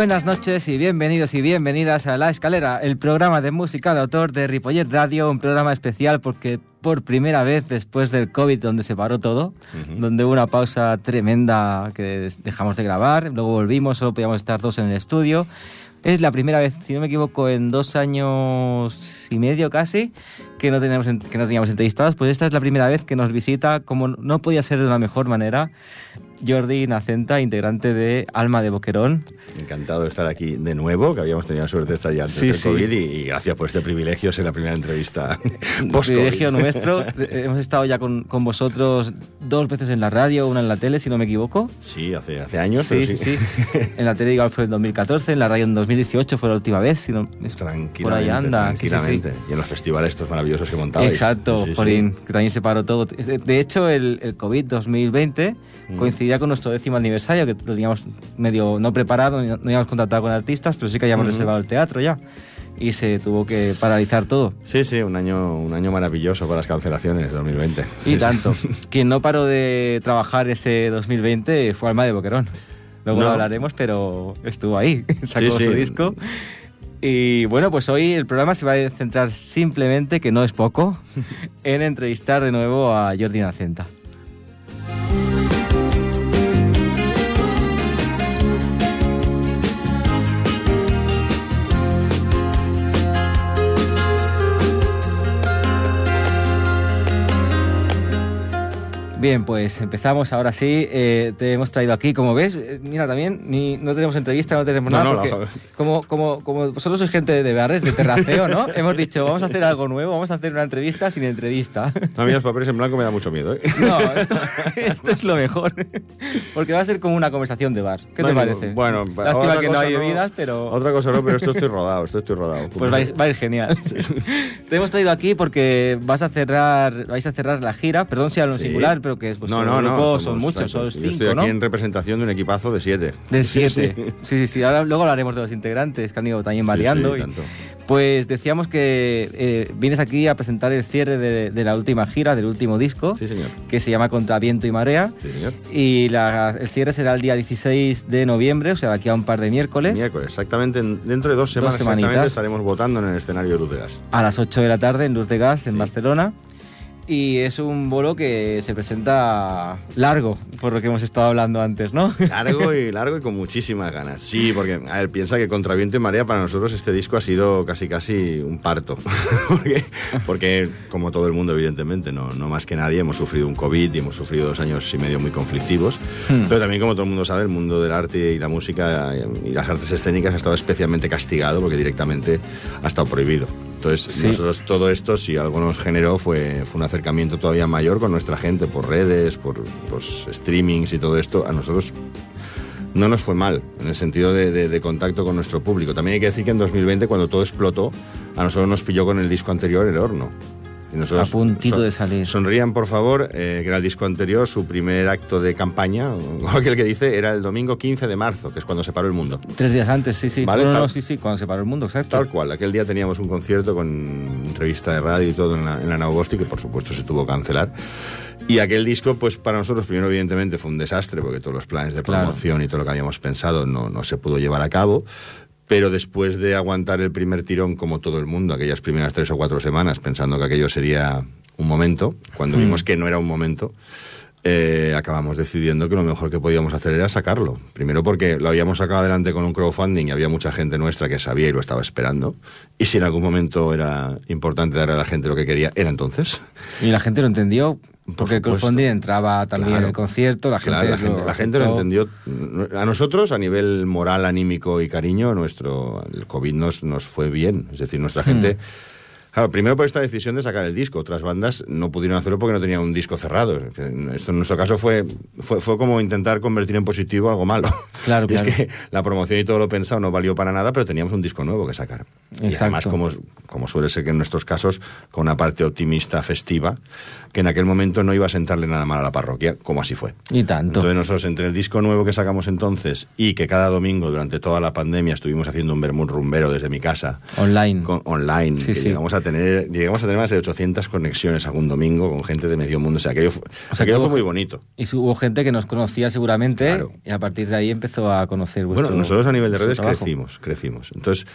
Buenas noches y bienvenidos y bienvenidas a La Escalera, el programa de música de autor de Ripollet Radio, un programa especial porque por primera vez después del COVID, donde se paró todo, donde hubo una pausa tremenda que dejamos de grabar, luego volvimos, solo podíamos estar dos en el estudio. Es la primera vez, si no me equivoco, en dos años y medio casi, que no, teníamos, que no teníamos entrevistados. Pues esta es la primera vez que nos visita, como no podía ser de una mejor manera, Jordi Nacenta, integrante de Alma de Boquerón. Encantado de estar aquí de nuevo, que habíamos tenido la suerte de estar ya antes del COVID y, gracias por este privilegio, ser la primera entrevista Privilegio nuestro. Hemos estado ya con, con, vosotros dos veces en la radio, una en la tele, si no me equivoco. Sí, hace, hace años. Sí, sí, sí, En la tele igual fue en 2014, en la radio en 2018 fue la última vez. Si no, tranquilamente, por ahí anda. Tranquilamente. y en los festivales estos maravillosos que montabais. Exacto, Porín, que también se paró todo. De hecho, el, el COVID 2020 mm. coincidía con nuestro décimo aniversario, que lo teníamos medio no preparado, no, habíamos contratado con artistas, pero sí que habíamos reservado el teatro ya. Y se tuvo que paralizar todo. Sí, sí, un año, un año maravilloso para las cancelaciones de 2020. Y tanto. Quien no paró de trabajar ese 2020 fue Alma de Boquerón. Luego lo hablaremos, pero estuvo ahí, sacó su disco. Y bueno, pues hoy el programa se va a centrar simplemente, que no es poco, en entrevistar de nuevo a Jordi Nacenta. Bien, pues empezamos ahora sí. Eh, te hemos traído aquí, como ves, eh, mira también, ni, no tenemos entrevista, no tenemos nada. porque como, como, como vosotros sois gente de barres, de terraceo, ¿no? hemos dicho, vamos a hacer algo nuevo, vamos a hacer una entrevista sin entrevista. A mí los papeles en blanco me da mucho miedo. ¿eh? No, esto, es lo mejor. Porque va a ser como una conversación de bar. ¿Qué te parece? Bueno, lástima que no hay bebidas, pero. Otra cosa no, pero esto estoy rodado, esto estoy rodado. Pues va a, ir, genial. te hemos traído aquí porque vas a cerrar, vais a cerrar la gira, perdón si hablo en singular, pero que es vuestro no, no, no, son muchos, son cinco, Yo estoy aquí en representación de un equipazo de siete. De siete. Sí, sí, sí. Ahora, luego hablaremos de los integrantes que han ido también variando. pues decíamos que eh, vienes aquí a presentar el cierre de, la última gira, del último disco, sí, señor. que se llama Contra Viento y Marea. Sí, señor. Y el cierre será el día 16 de noviembre, o sea, aquí a un par de miércoles. Miércoles, exactamente. Dentro de dos semanas estaremos votando en el escenario de Luz de Gas. A las 8 de la tarde en Luz de Gas, en Barcelona y es un bolo que se presenta largo, por lo que hemos estado hablando antes, ¿no? Largo y largo y con muchísimas ganas. Sí, porque, a ver, piensa que Contra Viento y Marea para nosotros este disco ha sido casi casi un parto. porque, porque, como todo el mundo, evidentemente, no, no más que nadie, hemos sufrido un COVID y hemos sufrido dos años y medio muy conflictivos. Hmm. Pero también, como todo el mundo sabe, el mundo del arte y la música y las artes escénicas ha estado especialmente castigado porque directamente ha estado prohibido. Entonces, nosotros todo esto, si algo nos generó, fue, fue un acercamiento todavía mayor con nuestra gente por redes, por los streamings y todo esto. A nosotros no nos fue mal en el sentido de, contacto con nuestro público. También hay que decir que en 2020, cuando todo explotó, a nosotros nos pilló con el disco anterior el horno a puntito de salir. Sonrían, por favor, eh, que era el disco anterior, su primer acto de campaña, aquel que dice, era el domingo 15 de marzo, que es cuando se paró el mundo. Tres días antes, sí, sí. ¿Vale? No, sí, sí, cuando se paró el mundo, exacto. Tal cual, aquel día teníamos un concierto con entrevista de radio y todo en la, en la que por supuesto se tuvo que cancelar. Y aquel disco, pues para nosotros, primero evidentemente fue un desastre, porque todos los planes de promoción y todo lo que habíamos pensado no, no se pudo llevar a cabo pero después de aguantar el primer tirón como todo el mundo, aquellas primeras tres o cuatro semanas, pensando que aquello sería un momento, cuando hmm. vimos que no era un momento, eh, acabamos decidiendo que lo mejor que podíamos hacer era sacarlo. Primero porque lo habíamos sacado adelante con un crowdfunding y había mucha gente nuestra que sabía y lo estaba esperando. Y si en algún momento era importante darle a la gente lo que quería, era entonces. ¿Y la gente lo entendió? Porque el crowdfunding entraba también en el concierto, la gente, la, gente lo entendió. A nosotros, a nivel moral, anímico y cariño, nuestro el COVID nos, nos fue bien. Es decir, nuestra gente... Hmm. Claro, primero por esta decisión de sacar el disco. Otras bandas no pudieron hacerlo porque no tenían un disco cerrado. Esto en nuestro caso fue, fue, fue como intentar convertir en positivo algo malo. Claro, y es que la promoción y todo lo pensado no valió para nada, pero teníamos un disco nuevo que sacar. Y además, como, como suele ser que en nuestros casos, con una parte optimista, festiva, que en aquel momento no iba a sentarle nada mal a la parroquia, como así fue. Y tanto. Entonces nosotros, entre el disco nuevo que sacamos entonces y que cada domingo durante toda la pandemia estuvimos haciendo un vermut rumbero desde mi casa. Online. online. Sí, sí. Llegamos a tener, llegamos a tener más de 800 conexiones algún domingo con gente de medio mundo. O sea, aquello, fue, o sea, aquello fue muy bonito. Y hubo gente que nos conocía seguramente y a partir de ahí empezó a conocer vuestro Bueno, nosotros a nivel de redes trabajo? crecimos, crecimos. Entonces,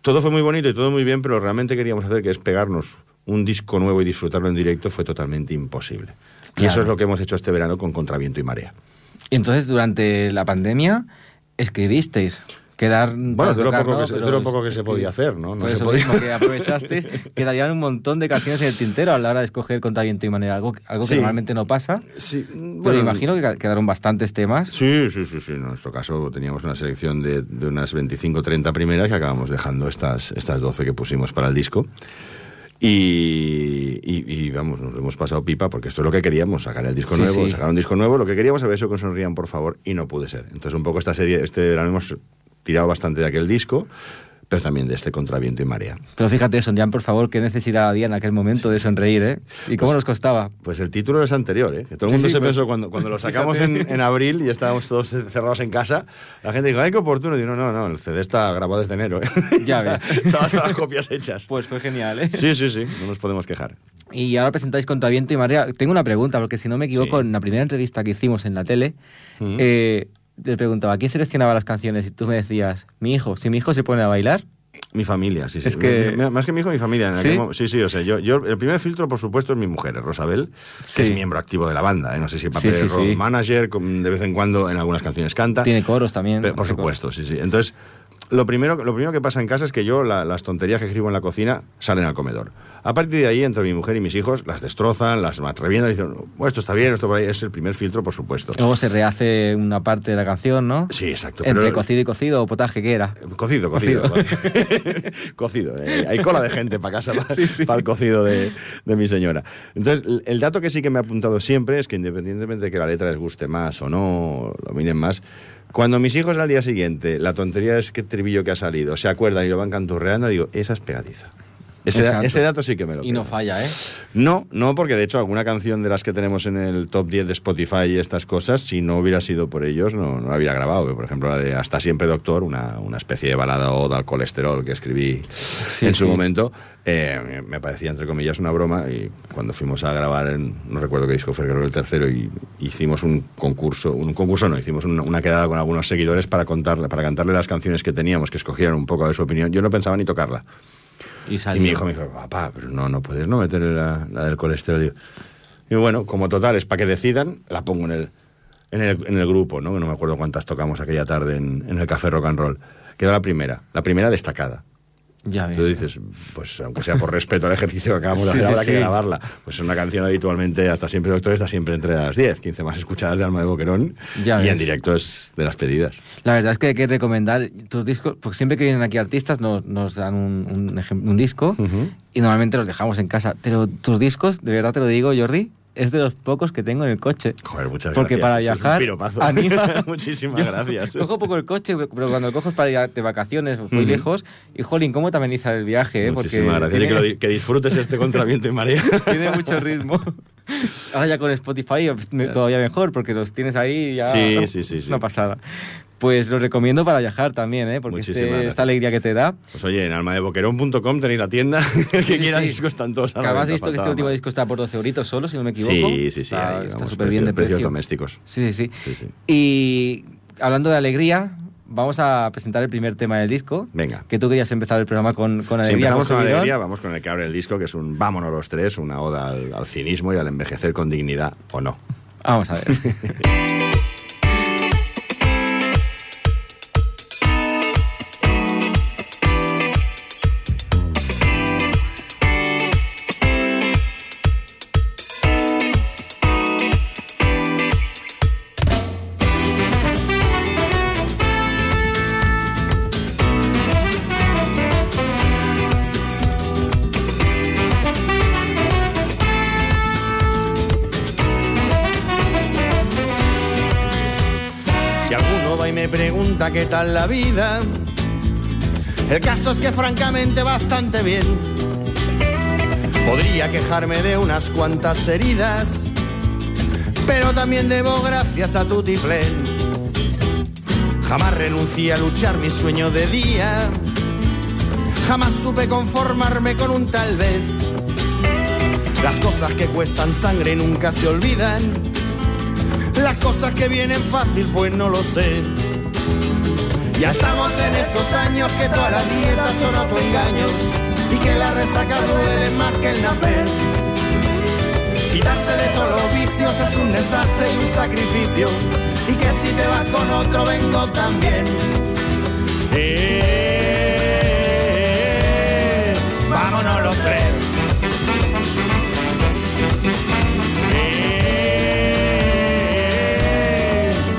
todo fue muy bonito y todo muy bien, pero realmente queríamos hacer que es pegarnos un disco nuevo y disfrutarlo en directo fue totalmente imposible. Y eso es lo que hemos hecho este verano con Contraviento y Marea. Y entonces, durante la pandemia, escribisteis. Quedar, Bueno, de lo tocar, poco ¿no? que de Pero lo poco que se podía hacer, ¿no? No Por se podía. mismo que aprovechasteis, quedarían un montón de canciones en el tintero a la hora de escoger Contraviento y Manera, algo, algo que Sí. normalmente no pasa. Sí, Pero bueno, imagino que quedaron bastantes temas. Sí, sí, sí, sí. En nuestro caso teníamos una selección de, de unas 25 30 primeras que acabamos dejando estas, estas 12 que pusimos para el disco. Y, y- y, vamos, nos hemos pasado pipa porque esto es lo que queríamos, sacar el disco Sí, nuevo, sí. sacar un disco nuevo. Lo que queríamos había eso con Sonrían, por favor, y no pude ser. Entonces, un poco esta serie, este verano hemos tirado bastante de aquel disco, pero también de este Contraviento y Marea. Pero fíjate, Sonjan, por favor, qué necesidad había en aquel momento de sonreír, ¿eh? ¿Y cómo Pues- nos costaba? Pues el título es anterior, ¿eh? Que todo el mundo sí, se pues- pensó cuando, cuando lo sacamos en, abril y estábamos todos cerrados en casa. La gente dijo, ¡ay, qué oportuno! Y digo, no, no, el CD está grabado desde enero, ¿eh? Ya ves. Estaban todas las copias hechas. Pues fue genial, ¿eh? Sí, sí, sí, no nos podemos quejar. Y ahora presentáis Contraviento y Marea. Tengo una pregunta, porque si no me equivoco, en la primera entrevista que hicimos en la tele, eh, te preguntaba, ¿quién seleccionaba las canciones? Y tú me decías, mi hijo. Si mi hijo se pone a bailar, Mi familia, sí, sí. Es que- más que mi hijo, mi familia. En ¿Sí? aquel sí, sí, o sea, yo, yo, el primer filtro, por supuesto, es mi mujer, Rosabel, que es miembro activo de la banda. ¿eh? No sé si papel Sí, road manager, de vez en cuando en algunas canciones canta. tiene coros también. Por coros. supuesto, sí, sí. Entonces, lo primero, lo primero que pasa en casa es que yo la- las tonterías que escribo en la cocina salen al comedor. A partir de ahí, entre mi mujer y mis hijos, las destrozan, las revientan y dicen, "Oh, esto está bien, esto por ahí". es el primer filtro, por supuesto. Luego se rehace una parte de la canción, ¿no? Sí, exacto. Entre pero- cocido y cocido o potaje, ¿qué era? Cocido, cocido. cocido. eh, hay cola de gente para casa para, Sí, sí. el cocido de, de mi señora. Entonces, el dato que sí que me ha apuntado siempre es que independientemente de que la letra les guste más o no, lo miren más, cuando mis hijos al día siguiente, la tontería es que tribillo que ha salido, se acuerdan y lo van canturreando, digo, esa es pegadiza. Ese, dato sí que me lo Y no falla, ¿eh? No, no, porque de hecho alguna canción de las que tenemos en el top 10 de Spotify y estas cosas, si no hubiera sido por ellos, no, no la hubiera grabado. Por ejemplo, la de Hasta siempre Doctor, una, una especie de balada oda al colesterol que escribí en su sí. momento, eh, me parecía entre comillas una broma y cuando fuimos a grabar en, no recuerdo qué disco fue, creo que el tercero, y hicimos un concurso, un concurso no, hicimos una, una quedada con algunos seguidores para contarle, para cantarle las canciones que teníamos, que escogieran un poco de su opinión. Yo no pensaba ni tocarla. Y mi hijo me dijo, papá, pero no, no puedes no meter la, la del colesterol. Digo, Y bueno, como total, es para que decidan, la pongo en el, en el, en el grupo, ¿no? Que no me acuerdo cuántas tocamos aquella tarde en, en el Café Rock and Roll. Quedó la primera, la primera destacada. Ya ves. Entonces dices, pues aunque sea por respeto al ejercicio que acabamos de Sí, hacer, habrá sí. que grabarla. Pues es una canción habitualmente, hasta siempre Doctor, está siempre entre las 10, 15 más escuchadas de Alma de Boquerón. Ya y en ves. directo es de las pedidas. La verdad es que hay que recomendar tus discos, porque siempre que vienen aquí artistas nos, nos dan un, un, ejem- un disco y normalmente los dejamos en casa. Pero tus discos, de verdad te lo digo, Jordi, es de los pocos que tengo en el coche. Joder, muchas Porque gracias. para Eso es un viajar, anima. Muchísimas Yo gracias. Cojo poco el coche, pero cuando lo cojo es para ir de vacaciones, muy lejos. Y jolín, ¿cómo te ameniza el viaje? eh? Porque Muchísimas gracias. Y tiene, que, lo di- que disfrutes este contraviento y marea. tiene mucho ritmo. Ahora ya con Spotify pues, todavía mejor, porque los tienes ahí ya. Sí, sí, sí, sí. una pasada. Pues lo recomiendo para viajar también, ¿eh? porque este- esta alegría que te da. Pues oye, en almadeboquerón.com tenéis la tienda. El que quiera sí. discos están todos además he visto que este último disco está por 12 euritos solo, si no me equivoco. Sí, sí, sí. Está ahí, está vamos, súper bien de precios precio. domésticos. Sí, sí, sí. Sí. Y hablando de alegría, vamos a presentar el primer tema del disco. Venga. Que tú querías empezar el programa con, con Si alegría. empezamos con alegría, vamos con el que abre el disco, que es un Vámonos los tres, una oda al, al cinismo y al envejecer con dignidad, o no. Vamos a ver. tal la vida, el caso es que francamente bastante bien. Podría quejarme de unas cuantas heridas, pero también debo gracias a Tutiplén. Jamás renuncié a luchar mi sueño de día, jamás supe conformarme con un tal vez. Las cosas que cuestan sangre nunca se olvidan. Las cosas que vienen fácil, pues no lo sé. Ya estamos en esos años que todas las dietas son autoengaños y que la resaca duele más que el nacer. Quitarse de todos los vicios es un desastre y un sacrificio y que si te vas con otro vengo también. Eh, vámonos los tres. Eh,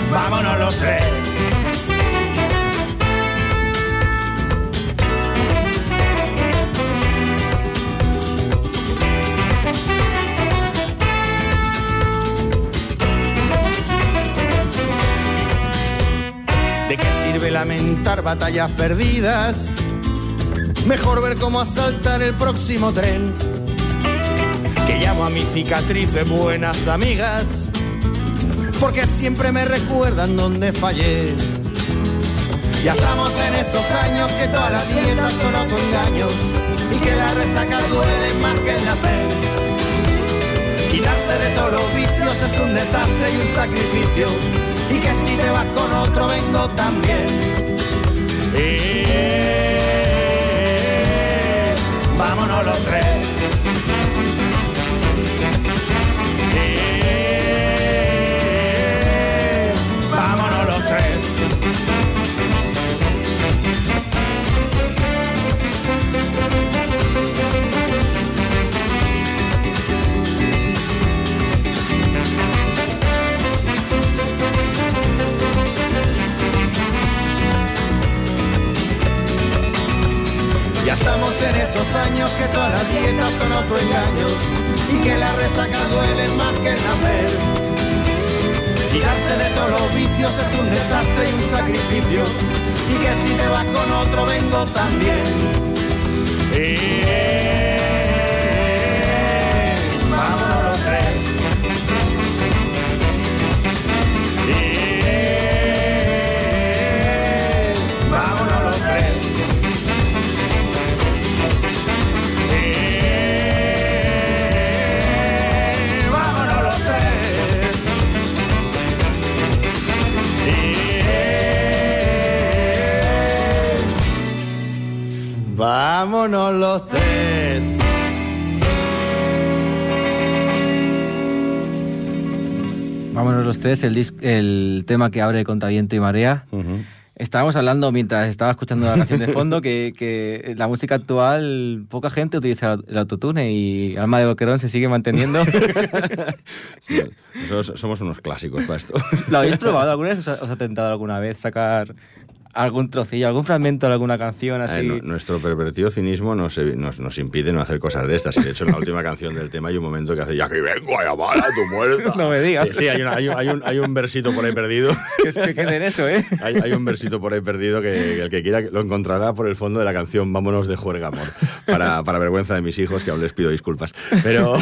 vámonos los tres. Lamentar batallas perdidas? Mejor ver cómo asaltar el próximo tren. Que llamo a mis cicatrices buenas amigas, porque siempre me recuerdan donde fallé. Ya estamos en esos años que todas las dietas son autoengaños y que la resaca duele más que el nacer. Quitarse de todos los vicios es un desastre y un sacrificio. Y que si te vas con otro vengo también. Eh, vámonos los tres. Esos años que todas las dietas son autoengaños y que la resaca duele más que el nacer. Quitarse de todos los vicios es un desastre y un sacrificio y que si te vas con otro vengo también. Eh, vámonos los tres. Vámonos los tres, el, tema que abre contra viento y marea. Estábamos hablando mientras estaba escuchando la canción de fondo que, que la música actual, poca gente utiliza el autotune y Alma de Boquerón se sigue manteniendo. Sí, nosotros somos unos clásicos para esto. ¿Lo habéis probado? ¿Alguna vez os ha, os ha tentado alguna vez sacar algún trocillo, algún fragmento de alguna canción así? nu- nuestro pervertido cinismo nos, nos, nos impide no hacer cosas de estas. Y de hecho, en la última canción del tema hay un momento que hace ya que vengo a llamar a tu muerta. No me digas. Sí, sí, hay, una- hay un, hay, un, hay un versito por ahí perdido. Que, que quede en eso, ¿eh? Hay, hay un versito por ahí perdido que, que el que quiera lo encontrará por el fondo de la canción Vámonos de juerga amor. Para, para vergüenza de mis hijos, que aún les pido disculpas. Pero,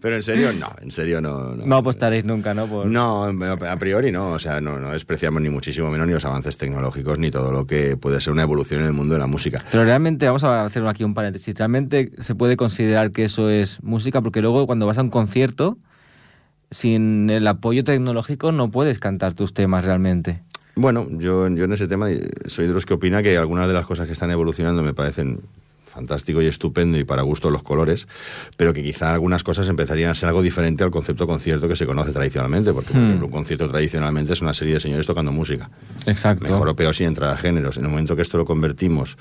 pero en serio, no, en serio no. No apostaréis nunca, ¿no? Por... No, a priori no, o sea, no, no despreciamos ni muchísimo menos ni los avances tecnológicos ni todo lo que puede ser una evolución en el mundo de la música. Pero realmente, vamos a hacer aquí un paréntesis, realmente se puede considerar que eso es música porque luego cuando vas a un concierto, sin el apoyo tecnológico no puedes cantar tus temas realmente. Bueno, yo, yo en ese tema soy de los que opina que algunas de las cosas que están evolucionando me parecen fantástico y estupendo y para gusto los colores, pero que quizá algunas cosas empezarían a ser algo diferente al concepto concierto que se conoce tradicionalmente, porque por Hmm. ejemplo, un concierto tradicionalmente es una serie de señores tocando música. Exacto. Mejor o peor sin entrar a géneros. En el momento que esto lo convertimos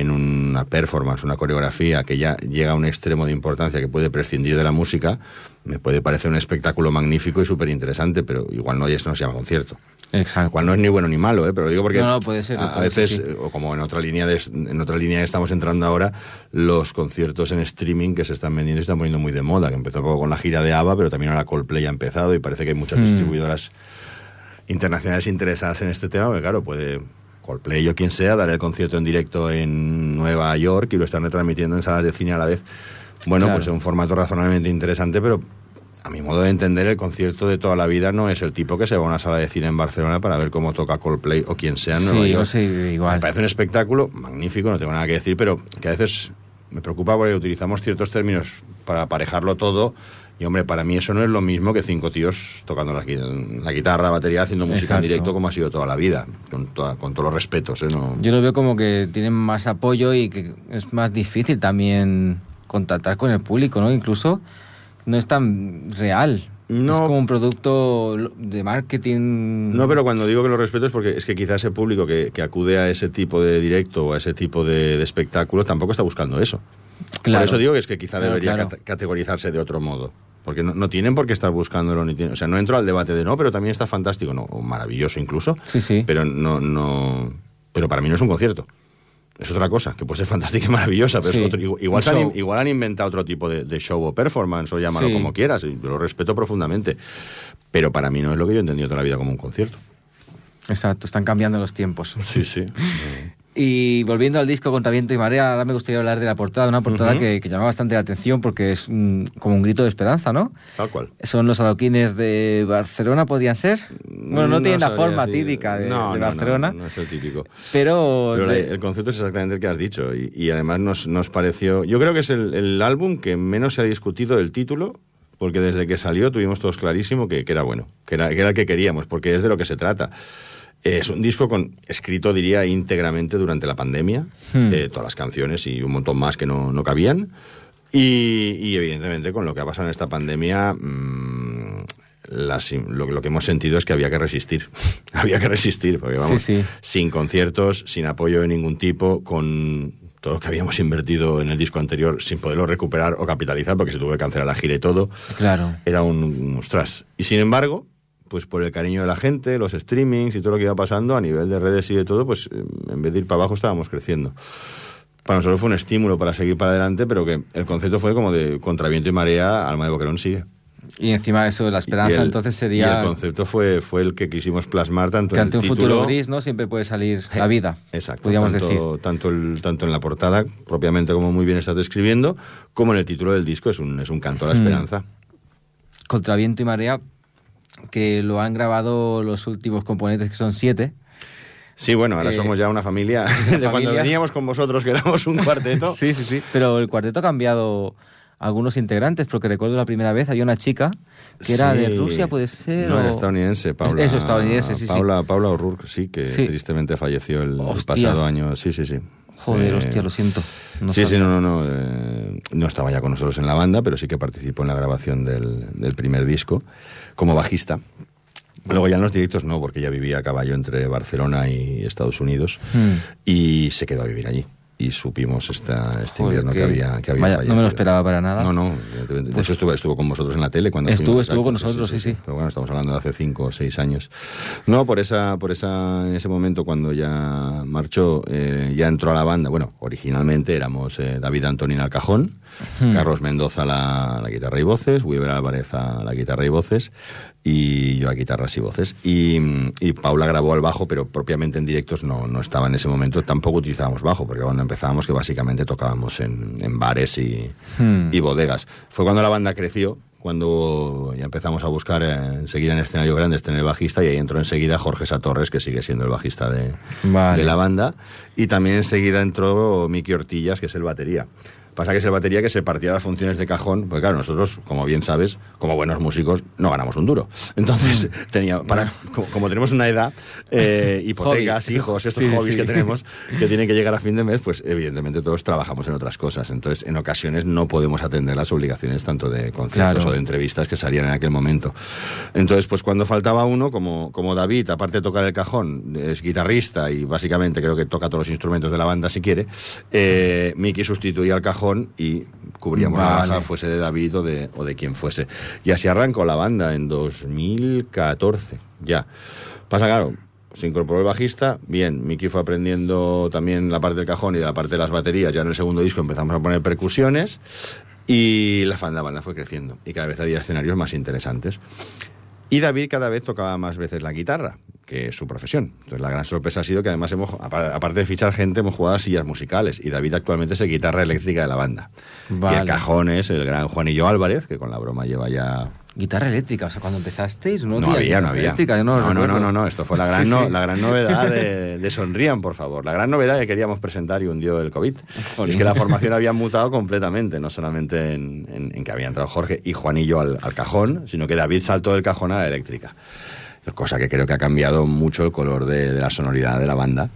en una performance, una coreografía que ya llega a un extremo de importancia que puede prescindir de la música, me puede parecer un espectáculo magnífico y súper interesante, pero igual no, eso no se llama concierto. Exacto. Cual no es ni bueno ni malo, ¿eh? pero lo digo porque No, no, puede ser, a, veces, sí. eh, o como en otra línea de, en otra línea que estamos entrando ahora, los conciertos en streaming que se están vendiendo se están poniendo muy de moda, que empezó un poco con la gira de ABBA, pero también ahora Coldplay ha empezado y parece que hay muchas Mm. distribuidoras internacionales interesadas en este tema, porque claro, puede Coldplay o quien sea dar el concierto en directo en Nueva York y lo están retransmitiendo en salas de cine a la vez. Bueno, Claro. pues es un formato razonablemente interesante, pero a mi modo de entender, el concierto de toda la vida no es el tipo que se va a una sala de cine en Barcelona para ver cómo toca Coldplay o quien sea Sí, sí, igual. Me parece un espectáculo magnífico, no tengo nada que decir, pero que a veces me preocupa porque utilizamos ciertos términos para aparejarlo todo Y hombre, para mí eso no es lo mismo que cinco tíos tocando la, gui- la guitarra, la batería, haciendo música Exacto. en directo como ha sido toda la vida, con, toda- con todos los respetos. ¿eh? No- Yo lo veo como que tienen más apoyo y que es más difícil también contactar con el público, ¿no? Incluso no es tan real. No. Es como un producto de marketing. No, pero cuando digo que lo respeto es porque es que quizás ese público que, que acude a ese tipo de directo o a ese tipo de, de espectáculo tampoco está buscando eso. Claro. Por eso digo que es que quizá Claro, debería claro. categorizarse de otro modo. Porque no, no tienen por qué estar buscándolo, ni tienen- o sea, no entro al debate de no, pero también está fantástico, no, o maravilloso incluso, Sí, sí. pero no, no, pero para mí no es un concierto. Es otra cosa, que puede ser fantástica y maravillosa, pero Sí, es otro- igual, han, igual han inventado otro tipo de, de show o performance, o llámalo Sí. como quieras, y lo respeto profundamente. Pero para mí no es lo que yo he entendido toda la vida como un concierto. Exacto, están cambiando los tiempos. Sí, sí. Y volviendo al disco Contra Viento y Marea, ahora me gustaría hablar de la portada, una portada que, que llama bastante la atención porque es mm, como un grito de esperanza, ¿no? Tal cual. Son los adoquines de Barcelona, ¿podrían ser? Bueno, no, tienen la forma decir. típica de, No, de no, no, Barcelona, No, es el típico. pero... Pero la- de- el concepto es exactamente el que has dicho y, y además nos, nos pareció... Yo creo que es el, el álbum que menos se ha discutido del título porque desde que salió tuvimos todos clarísimo que, que era bueno, que era, que era el que queríamos, porque es de lo que se trata. Es un disco con, escrito, diría, íntegramente durante la pandemia, Hmm. eh, todas las canciones y un montón más que no, no cabían. Y, y, evidentemente con lo que ha pasado en esta pandemia, mm, las- lo, lo que hemos sentido es que había que resistir. había que resistir, porque vamos, Sí, sí. sin conciertos, sin apoyo de ningún tipo, con todo lo que habíamos invertido en el disco anterior sin poderlo recuperar o capitalizar, porque se tuvo que cancelar la gira y todo, Claro. era un, un ostras. Y sin embargo, pues por el cariño de la gente, los streamings y todo lo que iba pasando a nivel de redes y de todo, pues eh, en vez de ir para abajo estábamos creciendo. Para nosotros fue un estímulo para seguir para adelante, pero que el concepto fue como de contra viento y marea, alma de boquerón sigue. Y encima de eso, la esperanza Y el- entonces Y sería el concepto fue, fue el que quisimos plasmar tanto que en ante el un futuro gris, ¿no? Siempre puede salir la vida. Exacto. Podríamos tanto, decir. Tanto, el- tanto en la portada, propiamente como muy bien estás describiendo, como en el título del disco, es un, es un canto a la Mm. esperanza. Contra Viento y Marea, que lo han grabado los últimos componentes, que son siete. Sí, bueno, ahora Eh, somos ya una familia de cuando veníamos con vosotros, que éramos un cuarteto. Sí, sí, sí. Pero el cuarteto ha cambiado algunos integrantes, porque recuerdo la primera vez había una chica que era de Sí. Rusia, puede ser. No, o- era estadounidense, Paula. Eso, estadounidense, sí, sí. Paula, Paula O'Rourke, sí, que Sí. tristemente falleció el, pasado año. Sí, sí, sí. Joder, Eh, hostia, lo siento. No sí, sí, no, no, no. eh, no estaba ya con nosotros en la banda, pero sí que participó en la grabación del, del primer disco como bajista. Luego ya en los directos no, porque ella vivía a caballo entre Barcelona y Estados Unidos Hmm. y se quedó a vivir allí. Y supimos esta, este Joder, invierno que, que- había, que había vaya, no me lo esperaba para nada. No, no. De Pues- hecho, estuvo, estuvo con vosotros en la tele cuando Estuvo, estuvo con nosotros, sí, sí. Pero bueno, estamos hablando de hace cinco o seis años. No, por esa, por esa, en ese momento cuando ya marchó, eh, ya entró a la banda. Bueno, originalmente éramos eh, David Antonín al cajón, Hmm. Carlos Mendoza la, la guitarra y voces, Weaver Álvarez a la guitarra y voces y yo a guitarras y voces. Y, y Paula grabó al bajo, pero propiamente en directos no, no estaba en ese momento. Tampoco utilizábamos bajo, porque cuando empezábamos que básicamente tocábamos en, en bares y, Hmm. y bodegas. Fue cuando la banda creció, cuando ya empezamos a buscar eh, enseguida en escenario grande tener bajista y ahí entró enseguida Jorge Satorres, que sigue siendo el bajista de, Vale. de la banda. Y también enseguida entró Miki Ortillas, que es el batería. Pasa que es el batería que se partía las funciones de cajón, porque claro, nosotros, como bien sabes, como buenos músicos, no ganamos un duro. Entonces, tenía, para, como, como tenemos una edad, eh, hipotecas, Hobby. hijos, estos Sí, sí, hobbies sí. que tenemos, que tienen que llegar a fin de mes, pues evidentemente todos trabajamos en otras cosas. Entonces, en ocasiones no podemos atender las obligaciones tanto de conciertos Claro. o de entrevistas que salían en aquel momento. Entonces, pues cuando faltaba uno, como, como David, aparte de tocar el cajón, es guitarrista y básicamente creo que toca todos los instrumentos de la banda si quiere, eh, Miki sustituía al cajón y cubríamos la baja, fuese de David o de, o de quien fuese. Y así arrancó la banda en 2014, ya. Pasa claro, se incorporó el bajista, bien, Miki fue aprendiendo también la parte del cajón y de la parte de las baterías, ya en el segundo disco empezamos a poner percusiones y la fan- la banda fue creciendo y cada vez había escenarios más interesantes. Y David cada vez tocaba más veces la guitarra, que es su profesión. Entonces la gran sorpresa ha sido que además hemos, apa- aparte de fichar gente, hemos jugado a sillas musicales y David actualmente es el guitarra eléctrica de la banda. Y el cajón es el gran Juanillo Álvarez, que con la broma lleva ya Guitarra eléctrica, o sea, cuando empezasteis no, no había, no había. no, no, no, no, no, esto fue la gran, la gran novedad de, Sonrían, por favor. La gran novedad que queríamos presentar y hundió el COVID. Es que la formación había mutado completamente, no solamente en, que había entrado Jorge y Juanillo al, al cajón, sino que David saltó del cajón a la eléctrica. Cosa que creo que ha cambiado mucho el color de, de la sonoridad de la banda.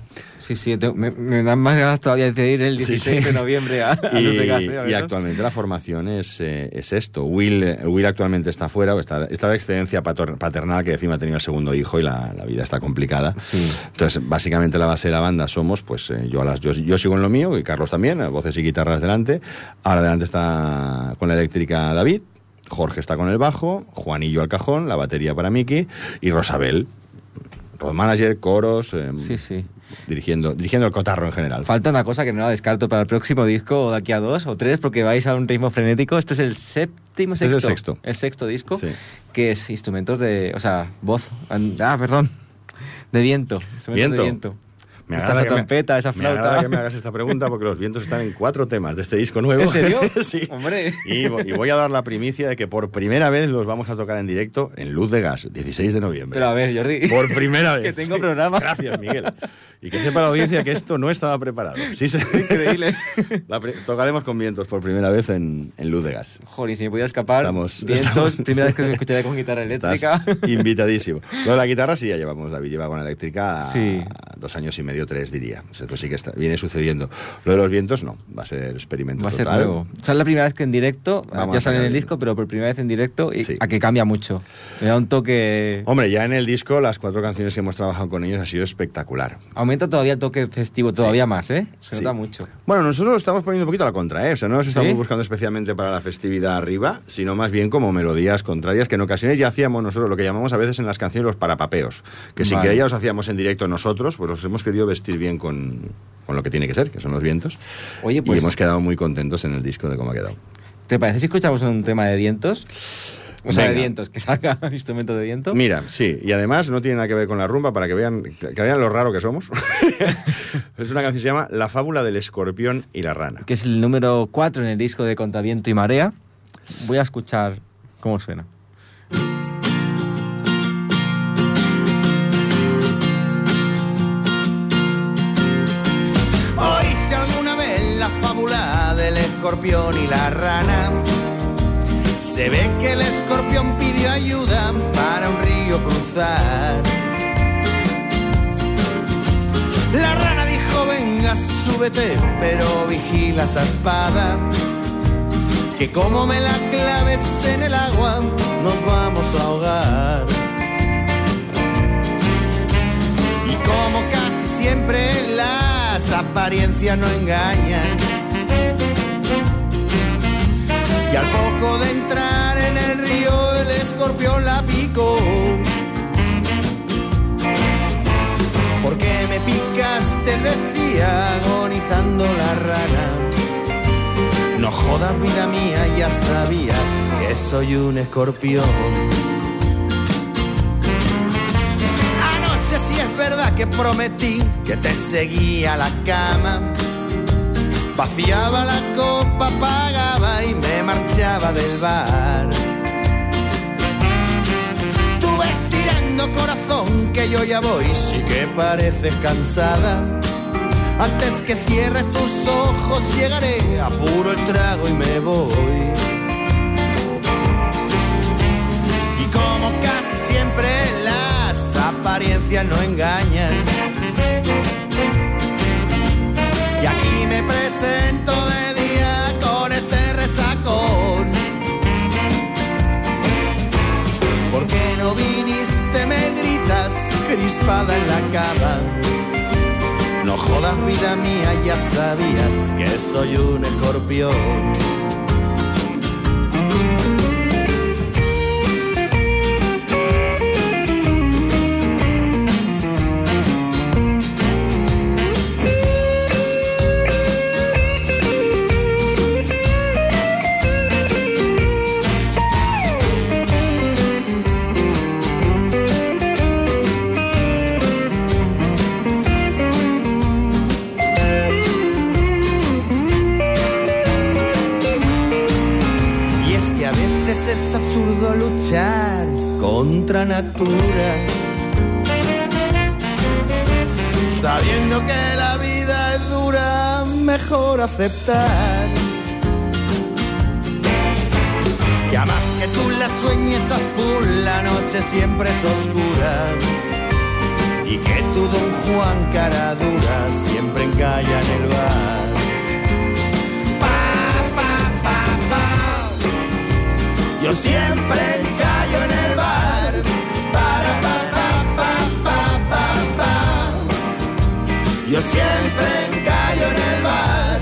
Sí, sí, me, dan más ganas todavía de ir el 16 de noviembre a, y, y actualmente la formación es, eh, es esto. Will, Will actualmente está fuera, está, está de excedencia paternal que encima ha tenido el segundo hijo y la, la vida está complicada. Entonces, básicamente la base de la banda somos, pues eh, yo, a las, yo, yo, sigo en lo mío y Carlos también, voces y guitarras delante. Ahora delante está con la eléctrica David, Jorge está con el bajo, Juanillo al cajón, la batería para Miki y Rosabel, road manager, coros. Em, sí, sí dirigiendo, dirigiendo el cotarro en general. Falta una cosa que no la descarto para el próximo disco o de aquí a dos o tres, porque vais a un ritmo frenético. Este es el séptimo, sexto. es el sexto. El sexto disco, que es instrumentos de, o sea, voz, ah, perdón, de viento. Instrumentos de viento. Me esa trompeta, esa flauta. Me que me hagas esta pregunta porque los vientos están en cuatro temas de este disco nuevo. ¿En serio? sí. Hombre. Y, voy a dar la primicia de que por primera vez los vamos a tocar en directo en Luz de Gas, 16 de noviembre. Pero a ver, Jordi. Por primera vez. que tengo programa. Gracias, Miguel. Y que sepa la audiencia que esto no estaba preparado. Sí, Increíble. tocaremos con vientos por primera vez en, en Luz de Gas. Joder, si me podía escapar. Estamos, vientos, primera vez que os escucharé con guitarra eléctrica. invitadísimo. Lo de la guitarra sí ya llevamos, David lleva con eléctrica dos años y medio, tres diría. Esto sí que está, viene sucediendo. Lo de los vientos no, va a ser experimento Va a ser nuevo. O sea, es la primera vez que en directo, ya sale en el disco, pero por primera vez en directo, y a que cambia mucho. Me da un toque... Hombre, ya en el disco, las cuatro canciones que hemos trabajado con ellos ha sido espectacular. Aumenta todavía el toque festivo, todavía más, ¿eh? Se nota mucho. Bueno, nosotros lo estamos poniendo un poquito a la contra, ¿eh? O sea, no nos estamos buscando especialmente para la festividad arriba, sino más bien como melodías contrarias que en ocasiones ya hacíamos nosotros, lo que llamamos a veces en las canciones los parapapeos, que sin que ya los hacíamos en directo nosotros, pues los hemos querido vestir bien con, con lo que tiene que ser, que son los vientos. Oye, pues... Y hemos quedado muy contentos en el disco de cómo ha quedado. ¿Te parece si escuchamos un tema de vientos? O sea, de vientos, que saca instrumento de viento. Mira, sí, y además no tiene nada que ver con la rumba para que vean, que vean lo raro que somos. es una canción que se llama La fábula del escorpión y la rana. Que es el número 4 en el disco de Contraviento y Marea. Voy a escuchar cómo suena. Escorpión y la rana? Se ve que el escorpión pidió ayuda para un río cruzar. La rana dijo, venga, súbete, pero vigila esa espada. Que como me la claves en el agua, nos vamos a ahogar. Y como casi siempre las apariencias no engañan y al poco de entrar en el río el escorpión la picó. Porque me picaste, decía agonizando la rana. No jodas vida mía, ya sabías que soy un escorpión. Anoche sí es verdad que prometí que te seguía a la cama Vaciaba la copa, pagaba y me marchaba del bar. Tú ves tirando corazón que yo ya voy, sí que pareces cansada. Antes que cierres tus ojos llegaré, apuro el trago y me voy. Y como casi siempre las apariencias no engañan y me presento de día con este resacón. ¿Por qué no viniste? Me gritas, crispada en la cama. No jodas vida mía, ya sabías que soy un escorpión. Contra natura. Sabiendo que la vida es dura, mejor aceptar. Que a más que tú la sueñes azul, la noche siempre es oscura. Y que tú, don Juan Caradura, siempre encalla en el bar. Pa, pa, pa, pa. Yo siempre Yo siempre encallo en el bar.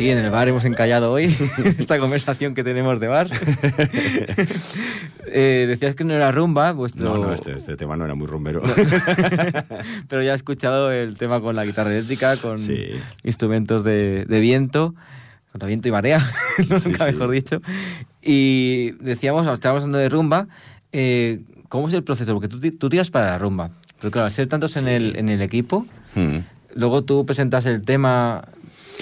Sí, en el bar hemos encallado hoy esta conversación que tenemos de bar. Eh, decías que no era rumba, vuestro... No, no, este, este tema no era muy rumbero. Pero ya he escuchado el tema con la guitarra eléctrica, con Sí. instrumentos de, de viento, contra viento y marea, nunca Sí, sí. mejor dicho. Y decíamos, estábamos hablando de rumba, eh, ¿cómo es el proceso? Porque tú, tú tiras para la rumba, pero claro, al ser tantos en, el, en el equipo, Hmm. luego tú presentas el tema,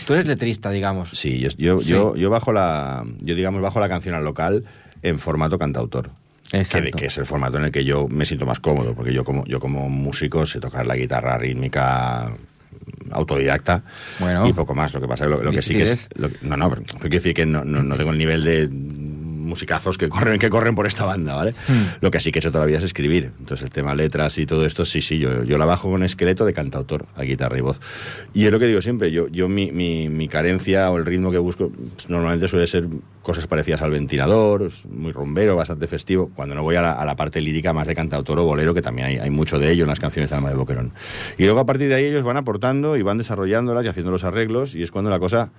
tú eres letrista, digamos. Sí, yo, yo, Sí. yo, yo bajo la, yo digamos bajo la canción al local en formato cantautor. Que, Exacto. que es el formato en el que yo me siento más cómodo, porque yo como, yo como músico sé tocar la guitarra rítmica autodidacta Bueno. y poco más. Lo que pasa es lo, lo que sí que es... Lo no, no, pero quiero decir que no, no, no tengo el nivel de musicazos que corren que corren por esta banda, ¿vale? Hmm. Lo que sí que he hecho todavía es escribir. Entonces el tema letras y todo esto, sí, sí, yo, yo la bajo con esqueleto de cantautor a guitarra y voz. Y es lo que digo siempre, yo, yo mi, mi, mi carencia o el ritmo que busco pues, normalmente suele ser cosas parecidas al ventilador, muy rumbero, bastante festivo, cuando no voy a la, a la parte lírica más de cantautor o bolero, que también hay, hay mucho de ello en las canciones de Alma de Boquerón. Y luego a partir de ahí ellos van aportando y van desarrollándolas y haciendo los arreglos y es cuando la cosa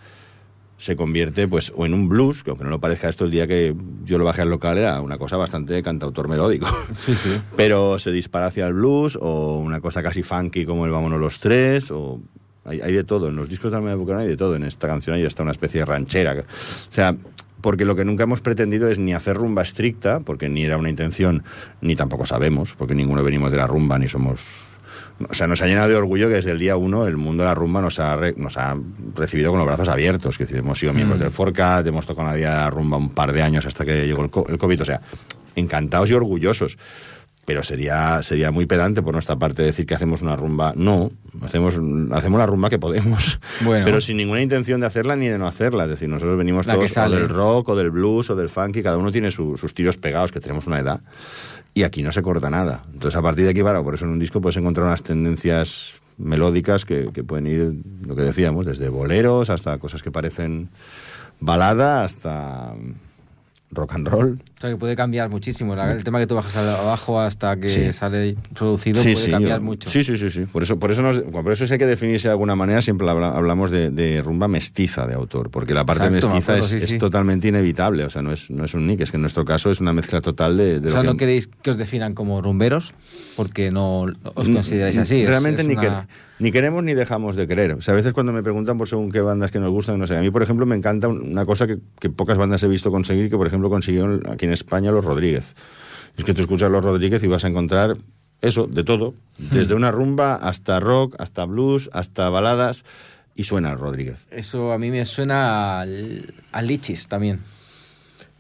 se convierte pues o en un blues, que aunque no lo parezca esto el día que yo lo bajé al local era una cosa bastante de cantautor melódico. Sí, sí. Pero se dispara hacia el blues o una cosa casi funky como el Vámonos los Tres o hay, hay de todo. En los discos de Alma de Bucarán hay de todo. En esta canción hay hasta una especie de ranchera. O sea, porque lo que nunca hemos pretendido es ni hacer rumba estricta, porque ni era una intención, ni tampoco sabemos, porque ninguno venimos de la rumba, ni somos... O sea, nos ha llenado de orgullo que desde el día uno el mundo de la rumba nos ha, re- nos ha recibido con los brazos abiertos. Que hemos sido miembros Mm. del Forcat, hemos tocado la día de la rumba un par de años hasta que llegó el, co- el COVID. O sea, encantados y orgullosos. Pero sería, sería muy pedante por nuestra parte decir que hacemos una rumba. No, hacemos, hacemos la rumba que podemos. Bueno. Pero sin ninguna intención de hacerla ni de no hacerla. Es decir, nosotros venimos La todos o del rock o del blues o del funky. Cada uno tiene su- sus tiros pegados, que tenemos una edad. Y aquí no se corta nada. Entonces, a partir de aquí, claro, por eso en un disco puedes encontrar unas tendencias melódicas que, que pueden ir, lo que decíamos, desde boleros hasta cosas que parecen balada hasta rock and roll. O sea, que puede cambiar muchísimo. El tema que tú bajas abajo hasta que Sí. sale producido puede cambiar yo- mucho. Sí, sí, sí, sí. Por eso, por eso, nos- por eso hay que definirse de alguna manera, siempre habla- hablamos de, de rumba mestiza de autor, porque la parte Exacto, mestiza acuerdo, es, totalmente inevitable, o sea, no es, no es un nick, es que en nuestro caso es una mezcla total de, de o sea, lo no que... queréis que os definan como rumberos porque no os consideráis así. Realmente es ni, una- quer- ni queremos ni dejamos de querer. O sea, a veces cuando me preguntan por según qué bandas que nos gustan, no sé. A mí, por ejemplo, me encanta un- una cosa que, que pocas bandas he visto conseguir, que por ejemplo consiguieron aquí en España los Rodríguez. Es que tú escuchas los Rodríguez y vas a encontrar eso, de todo. Desde una rumba hasta rock, hasta blues, hasta baladas. Y suena el Rodríguez. Eso a mí me suena al Lichis también.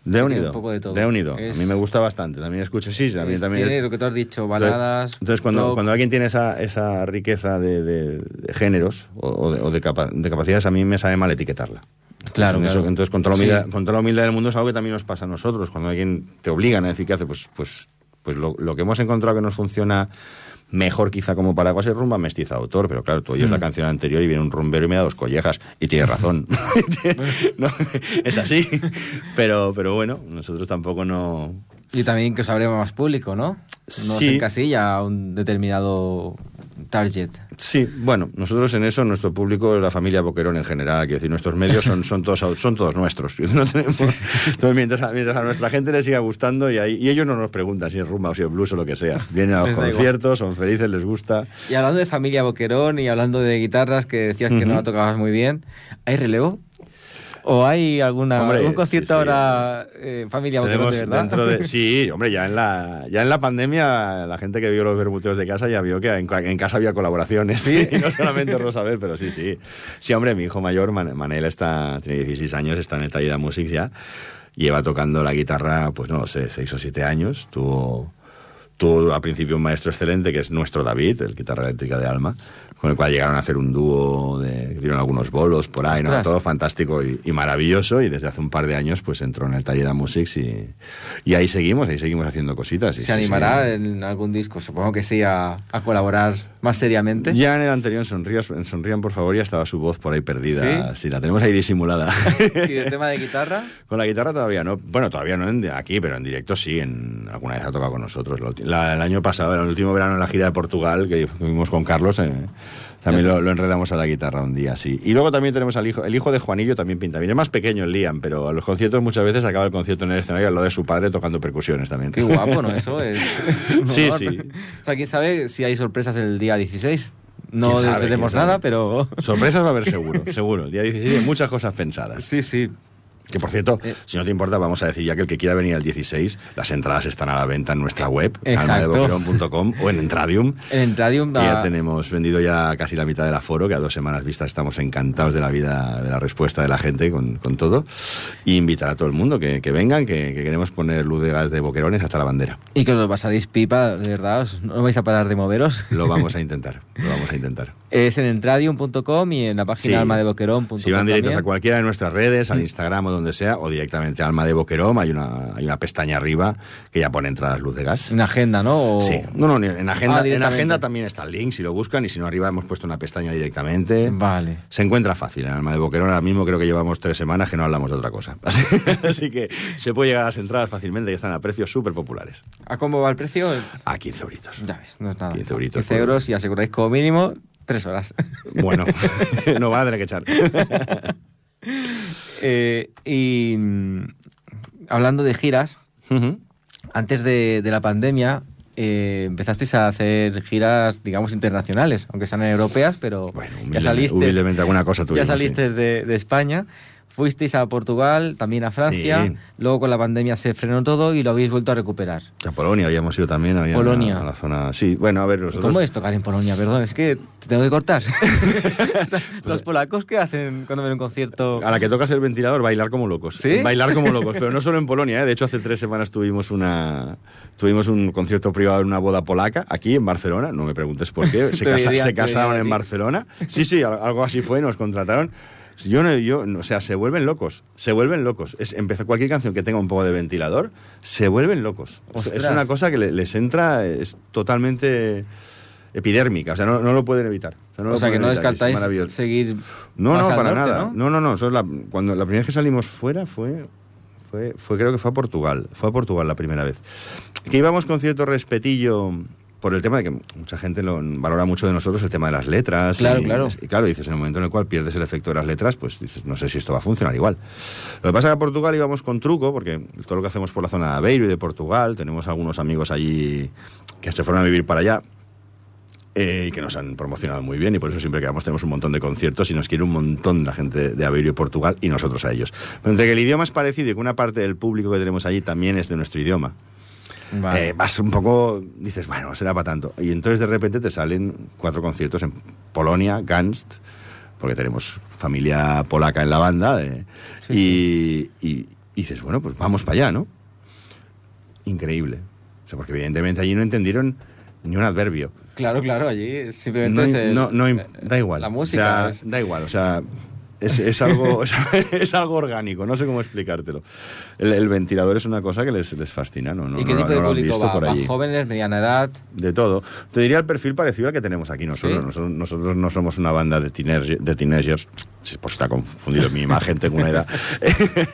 De unido. un poco de todo. De unido. Es- A mí me gusta bastante. También escucho, sí, también, Es- también. tiene lo que tú has dicho, baladas. Entonces, cuando, rock. cuando alguien tiene esa, esa riqueza de, de- de géneros o, o de, o de capa- de capacidades, a mí me sabe mal etiquetarla. Claro, Entonces, claro. entonces con, toda la Sí. humildad, con toda la humildad del mundo es algo que también nos pasa a nosotros. Cuando alguien te obligan a decir qué hace, pues, pues, pues lo, lo que hemos encontrado que nos funciona mejor quizá como paraguas es rumba mestiza autor, pero claro, tú oyes Mm. la canción anterior y viene un rumbero y me da dos collejas y tiene razón. No, es así. Pero, pero bueno, nosotros tampoco no... Y también que os más público, ¿no? No Sí. se encasilla a un determinado target. Sí, bueno, nosotros en eso, nuestro público es la familia Boquerón en general, quiero decir, nuestros medios son, son, todos, son todos nuestros. No tenemos, entonces, mientras, a, mientras a nuestra gente les siga gustando y, ahí- y ellos no nos preguntan si es rumba o si es blues o lo que sea. Vienen a los conciertos, son felices, les gusta. Y hablando de familia Boquerón y hablando de guitarras que decías que no la tocabas muy bien, ¿hay relevo? ¿O hay alguna, Hombre, algún concierto sí, sí. ahora eh, familia Tenemos de verdad? dentro de sí, hombre, ya en la ya en la pandemia la gente que vio los bermuteos de casa ya vio que en, en casa había colaboraciones ¿Sí? y no solamente Rosabel, pero sí, sí. Sí, hombre, mi hijo mayor Man- Manel está tiene 16 años, está en el Taller de Music ya. Lleva tocando la guitarra, pues no lo sé, 6 o 7 años. Tuvo tuvo al principio un maestro excelente que es nuestro David, el guitarra eléctrica de Alma, con el cual llegaron a hacer un dúo, de, dieron algunos bolos por ahí, ¿no? Todo fantástico y, y maravilloso. Y desde hace un par de años pues entró en el taller de Musics y, y ahí seguimos, ahí seguimos haciendo cositas. y ¿Se sí, animará sí. en algún disco? Supongo que sí, a, a colaborar más seriamente. Ya en el anterior, en Sonrías, en Sonrían por favor, ya estaba su voz por ahí perdida. ¿Sí? ¿Sí? la tenemos ahí disimulada. ¿Y el tema de guitarra? Con la guitarra todavía no. Bueno, todavía no en- aquí, pero en directo sí. En, alguna vez ha tocado con nosotros. La el año pasado, el último verano en la gira de Portugal, que fuimos con Carlos, eh, también lo, lo enredamos a la guitarra un día, sí. Y luego también tenemos al hijo. El hijo de Juanillo también pinta bien. Es más pequeño el Liam, pero a los conciertos muchas veces acaba el concierto en el escenario al lado de su padre tocando percusiones también. Qué guapo, ¿no? Eso es. Sí, sí. O sea, quién sabe si hay sorpresas el día 16. No ¿Quién sabe, desvelemos quién sabe? nada, pero. Sorpresas va a haber seguro, seguro. El día 16 hay muchas cosas pensadas. Sí, sí. Que por cierto, Eh. si no te importa, vamos a decir ya que el que quiera venir al 16, las entradas están a la venta en nuestra web, almadeboquerón.com o en Entradium. En Radium. Y ya ah, tenemos vendido ya casi la mitad del aforo, que a dos semanas vistas estamos encantados de la vida, de la respuesta de la gente con, con todo. Y invitar a todo el mundo que, que vengan, que, que queremos poner luz de gas de boquerones hasta la bandera. Y que os pasaréis pipa, de verdad. No vais a parar de moveros. Lo vamos a intentar, lo vamos a intentar. Es en entradium.com y en la página Sí. almadeboquerón.com. Si van directos también. a cualquiera de nuestras redes, al Instagram o donde sea, o directamente a Alma de Boquerón, hay una, hay una pestaña arriba que ya pone entradas luz de gas. Una agenda, ¿no? O- Sí, no, no, en agenda, Ah, en directamente. agenda también está el link, si lo buscan, y si no, arriba hemos puesto una pestaña directamente. Vale. Se encuentra fácil en Alma de Boquerón. Ahora mismo creo que llevamos tres semanas que no hablamos de otra cosa. Así, que se puede llegar a las entradas fácilmente y están a precios súper populares. ¿A cómo va el precio? A 15 euritos. Ya ves, no es nada. 15 euritos 15 por- euros y aseguráis como mínimo tres horas. Bueno, no van a tener que echar. Eh, y mm, hablando de giras, antes de, de la pandemia eh, empezasteis a hacer giras, digamos, internacionales, aunque sean europeas, pero Bueno, ya saliste, humildemente alguna cosa ya tuvimos. saliste sí. de, de España. Fuisteis a Portugal, también a Francia, Sí. luego con la pandemia se frenó todo y lo habéis vuelto a recuperar. A Polonia habíamos ido también. había Polonia. una- a la zona... Sí, bueno, a ver, nosotros... ¿Cómo es tocar en Polonia? Perdón, es que te tengo que cortar. O sea, los polacos, ¿qué hacen cuando ven un concierto? A la que tocas el ventilador, bailar como locos. ¿Sí? Bailar como locos, pero no solo en Polonia. ¿eh? De hecho, hace tres semanas tuvimos una tuvimos un concierto privado en una boda polaca, aquí en Barcelona. No me preguntes por qué. Se, casa- diría- se casaron a en. Barcelona. Sí, sí, al- algo así fue, nos contrataron. Yo no, yo, no- o sea, se vuelven locos, se vuelven locos. Es, empezó cualquier canción que tenga un poco de ventilador, se vuelven locos. Es- una cosa que le- les entra, es totalmente epidérmica, o sea, no, no lo pueden evitar. no o sea, que pueden no evitar, descartáis seguir No, más no, al para norte, nada. ¿no? No, no, no. la, cuando, la primera vez que salimos fuera fue, fue, fue, creo que fue a Portugal. Fue a Portugal la primera vez. Que íbamos con cierto respetillo por el tema de que mucha gente lo valora mucho de nosotros el tema de las letras. Claro, y, claro. Y claro, dices, en el momento en el cual pierdes el efecto de las letras, pues dices, no sé si esto va a funcionar igual. Lo que pasa es que a Portugal íbamos con truco, porque todo lo que hacemos por la zona de Aveiro y de Portugal, tenemos algunos amigos allí que se fueron a vivir para allá eh, y que nos han promocionado muy bien y por eso siempre que vamos tenemos un montón de conciertos y nos quiere un montón la gente de Aveiro y Portugal y nosotros a ellos. Pero entre que el idioma es parecido y que una parte del público que tenemos allí también es de nuestro idioma, Vale. eh, vas un poco, dices, bueno, será para tanto. Y entonces de repente te salen cuatro conciertos en Polonia, Ganst, porque tenemos familia polaca en la banda, eh, Sí, y, y- y dices, bueno, pues vamos para allá, ¿no? Increíble. O sea, porque evidentemente allí no entendieron ni un adverbio. Claro, claro, allí simplemente No, es el- no, no, eh, da igual. La música. O sea, es- Da igual, o sea, es, es algo, es, es algo orgánico, no sé cómo explicártelo. El, el ventilador es una cosa que les, les fascina, ¿no? no ¿Y qué no, tipo de no han público va? por ¿Va allí. jóvenes, mediana edad? De todo. Te diría el perfil parecido al que tenemos aquí nosotros. ¿Sí? Nosotros, nosotros no somos una banda de, teenage- de teenagers. Pues está confundido mi imagen, tengo una edad.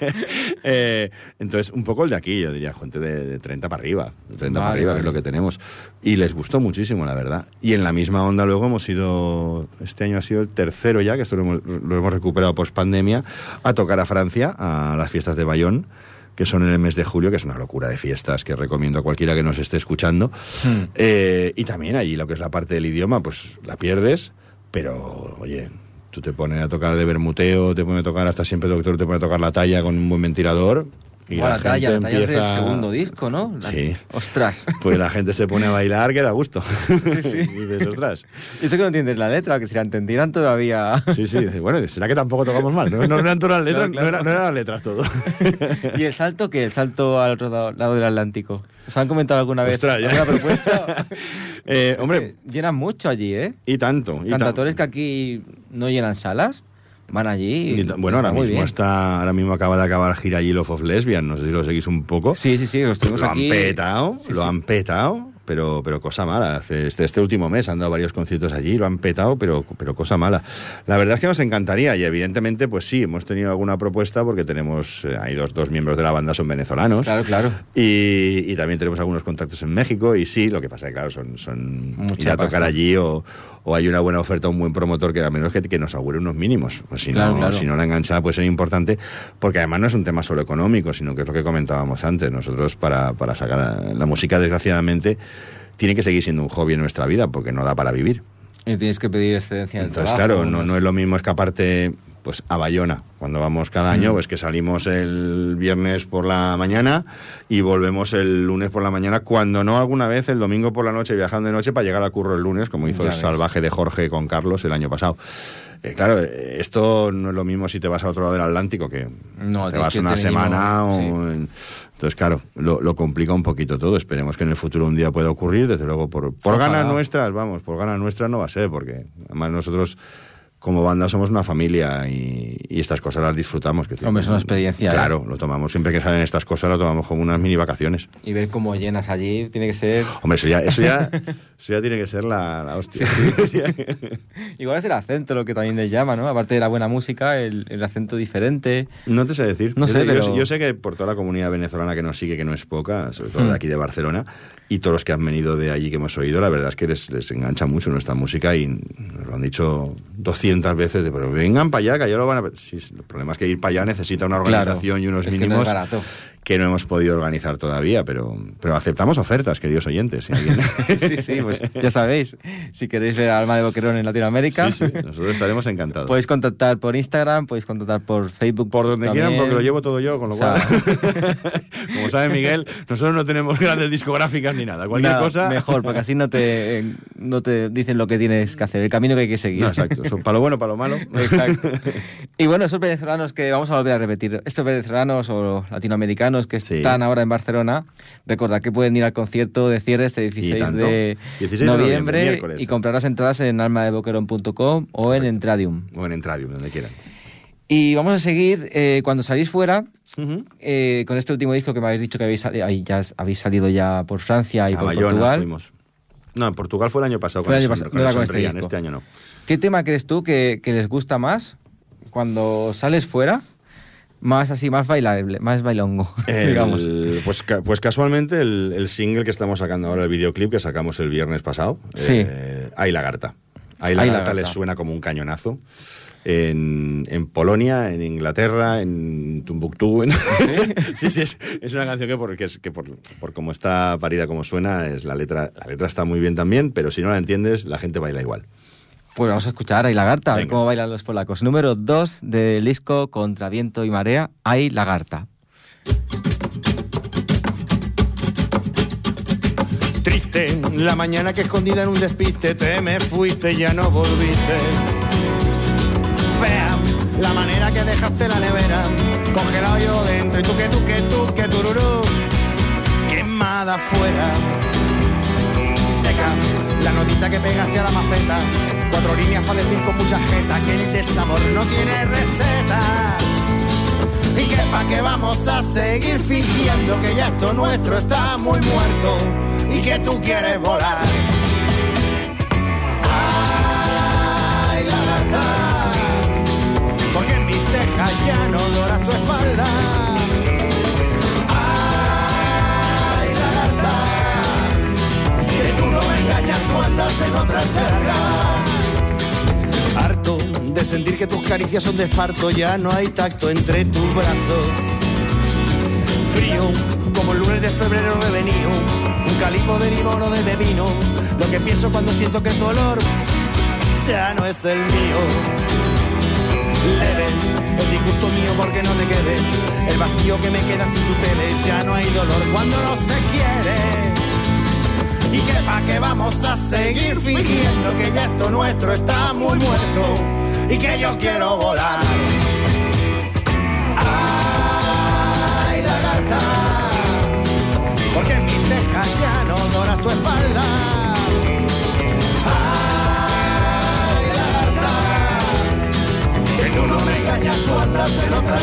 Eh, entonces, un poco el de aquí, yo diría, gente de, de 30 para arriba. De 30 para Vale, arriba, vale. que es lo que tenemos. Y les gustó muchísimo, la verdad. Y en la misma onda luego hemos ido, este año ha sido el tercero ya, que esto lo hemos, lo hemos recuperado post pandemia, a tocar a Francia, a las fiestas de Bayonne que son en el mes de julio, que es una locura de fiestas que recomiendo a cualquiera que nos esté escuchando. Hmm. Eh, y también allí lo que es la parte del idioma, pues la pierdes, pero oye, Tú te pones a tocar de bermuteo, te pones a tocar hasta siempre doctor, te pones a tocar la talla con un buen ventilador y la talla, gente la talla es del empieza... segundo disco, ¿no? La- Sí. Ostras. Pues la gente se pone a bailar que da gusto. Sí, sí. Y dices, ostras. Eso que no entiendes la letra, que si la entendieran todavía... Sí, sí. dices, Bueno, ¿será que tampoco tocamos mal? No, no eran todas las letras, Claro, claro. No, eran, no eran las letras todo. ¿Y el salto qué? El salto al otro lado, del Atlántico. ¿Os han comentado alguna vez Ostras, alguna propuesta? Eh, hombre, llenan mucho allí, ¿eh? y tanto. Y Cantautores tanto. que aquí no llenan salas, van allí. y bueno, ahora mismo bien. está, ahora mismo acaba de acabar gira Yield of Lesbian, no sé si lo seguís un poco. Sí, sí, sí, lo estuvimos lo aquí. han petado, Sí, lo sí. han petado, pero, pero cosa mala. Este, este último mes han dado varios conciertos allí, lo han petado, pero, pero cosa mala. La verdad es que nos encantaría y evidentemente, pues sí, hemos tenido alguna propuesta porque tenemos, eh, hay dos, dos miembros de la banda son venezolanos. Claro, claro. Y, y también tenemos algunos contactos en México y sí, lo que pasa es que claro, son, son Mucha ir a tocar pasta. allí o, o hay una buena oferta, un buen promotor que a menos que, que nos augure unos mínimos. Pues si, Claro, no, claro. si no la enganchada puede ser importante, porque además no es un tema solo económico, sino que es lo que comentábamos antes. Nosotros para, para sacar la música, desgraciadamente, tiene que seguir siendo un hobby en nuestra vida, porque no da para vivir. Y tienes que pedir excedencia Entonces, trabajo, claro, no, no es lo mismo escaparte pues a Bayona cuando vamos cada año, pues que salimos el viernes por la mañana y volvemos el lunes por la mañana, cuando no alguna vez el domingo por la noche viajando de noche para llegar al curro el lunes, como hizo Ya el ves. salvaje de Jorge con Carlos el año pasado. Eh, claro, esto no es lo mismo si te vas a otro lado del Atlántico, que No, te vas que una semana o... Entonces, claro, lo, lo complica un poquito todo. Esperemos que en el futuro un día pueda ocurrir. Desde luego, por, por ganas nuestras, vamos, por ganas nuestras no va a ser, porque además nosotros como banda somos una familia y, y estas cosas las disfrutamos. que Hombre, es una experiencia, ¿eh? Claro, lo tomamos siempre que salen estas cosas, lo tomamos como unas mini vacaciones. Y ver cómo llenas allí tiene que ser... Hombre, eso ya, eso ya, eso ya tiene que ser la, la hostia. Igual es el acento lo que también les llama, ¿no? Aparte de la buena música, el, el acento diferente. No te sé decir. No Yo sé, yo, pero- yo sé que por toda la comunidad venezolana que nos sigue, que no es poca, sobre todo Hmm. de aquí de Barcelona, y todos los que han venido de allí que hemos oído, la verdad es que les, les engancha mucho nuestra música y nos lo han dicho 200 veces, de, pero vengan para allá, que ya lo van a... Sí, el problema es que ir para allá necesita una Claro, organización y unos es que no es mínimos barato. Que no hemos podido organizar todavía, pero, pero aceptamos ofertas, queridos oyentes. si alguien- sí, sí, pues ya sabéis. Si queréis ver a Alma de Boquerón en Latinoamérica, Sí, sí, nosotros estaremos encantados. podéis contactar por Instagram, podéis contactar por Facebook. Por donde también. quieran, porque lo llevo todo yo, con lo O sea, cual, como sabe Miguel, nosotros no tenemos grandes discográficas ni nada. Cualquier cosa. Mejor, porque así no te, no te dicen lo que tienes que hacer, el camino que hay que seguir. No, exacto. Son para lo bueno, para lo malo. Exacto. Y bueno, esos venezolanos que vamos a volver a repetir, estos venezolanos o latinoamericanos que Sí. están ahora en Barcelona, recordad que pueden ir al concierto de cierre este 16 tanto. de 16 de noviembre, y comprar las entradas en almadeboquerón.com o en Entradium. O en Entradium, donde quieran. Y vamos a seguir eh, cuando salís fuera eh, con este último disco que me habéis dicho que habéis, ya salido ya por Francia y a por Bayona Portugal. fuimos. No, en Portugal fue el año pasado. Fue el año pasado, no con este disco. este año no. ¿Qué tema crees tú que, que les gusta más cuando sales fuera? Más así, más bailable, más bailongo, digamos. Pues, pues casualmente el, el single que estamos sacando ahora, el videoclip que sacamos el viernes pasado, Sí. eh, Ay Lagarta. Ay Ay, Lagarta Lagarta. les suena como un cañonazo. En, en Polonia, en Inglaterra, en Tumbuctú. en- sí, sí, es, es una canción que, por, que, es- que por, por cómo está parida, como suena, es la letra, la letra está muy bien también, pero si no la entiendes, la gente baila igual. Pues vamos a escuchar Ay Lagarta, a ver Venga. cómo bailan los polacos. Número 2 del disco Contra Viento y Marea, Ay Lagarta. Triste, la mañana que escondida en un despiste te me fuiste y ya no volviste. Fea, la manera que dejaste la nevera, congelado yo dentro y tú que tú que tú que tururú, quemada afuera. La notita que pegaste a la maceta, cuatro líneas para decir con mucha jeta que el desamor no tiene receta. Y que pa' que vamos a seguir fingiendo que ya esto nuestro está muy muerto y que tú quieres volar. Caricias son de esparto, ya no hay tacto entre tus brazos. Frío, como el lunes de febrero revenido, un calipo de limón o de bebino. Lo que pienso cuando siento que tu olor ya no es el mío. leve, el disgusto mío porque no te quede, el vacío que me queda sin tu tele, ya no hay dolor cuando no se quiere. Y que pa' que vamos a seguir fingiendo que ya esto nuestro está muy muerto y que yo quiero volar. Ay, la gata, porque en mis tejas ya no doras tu espalda. Ay, la gata, que tú no me engañas, tú andas en otra.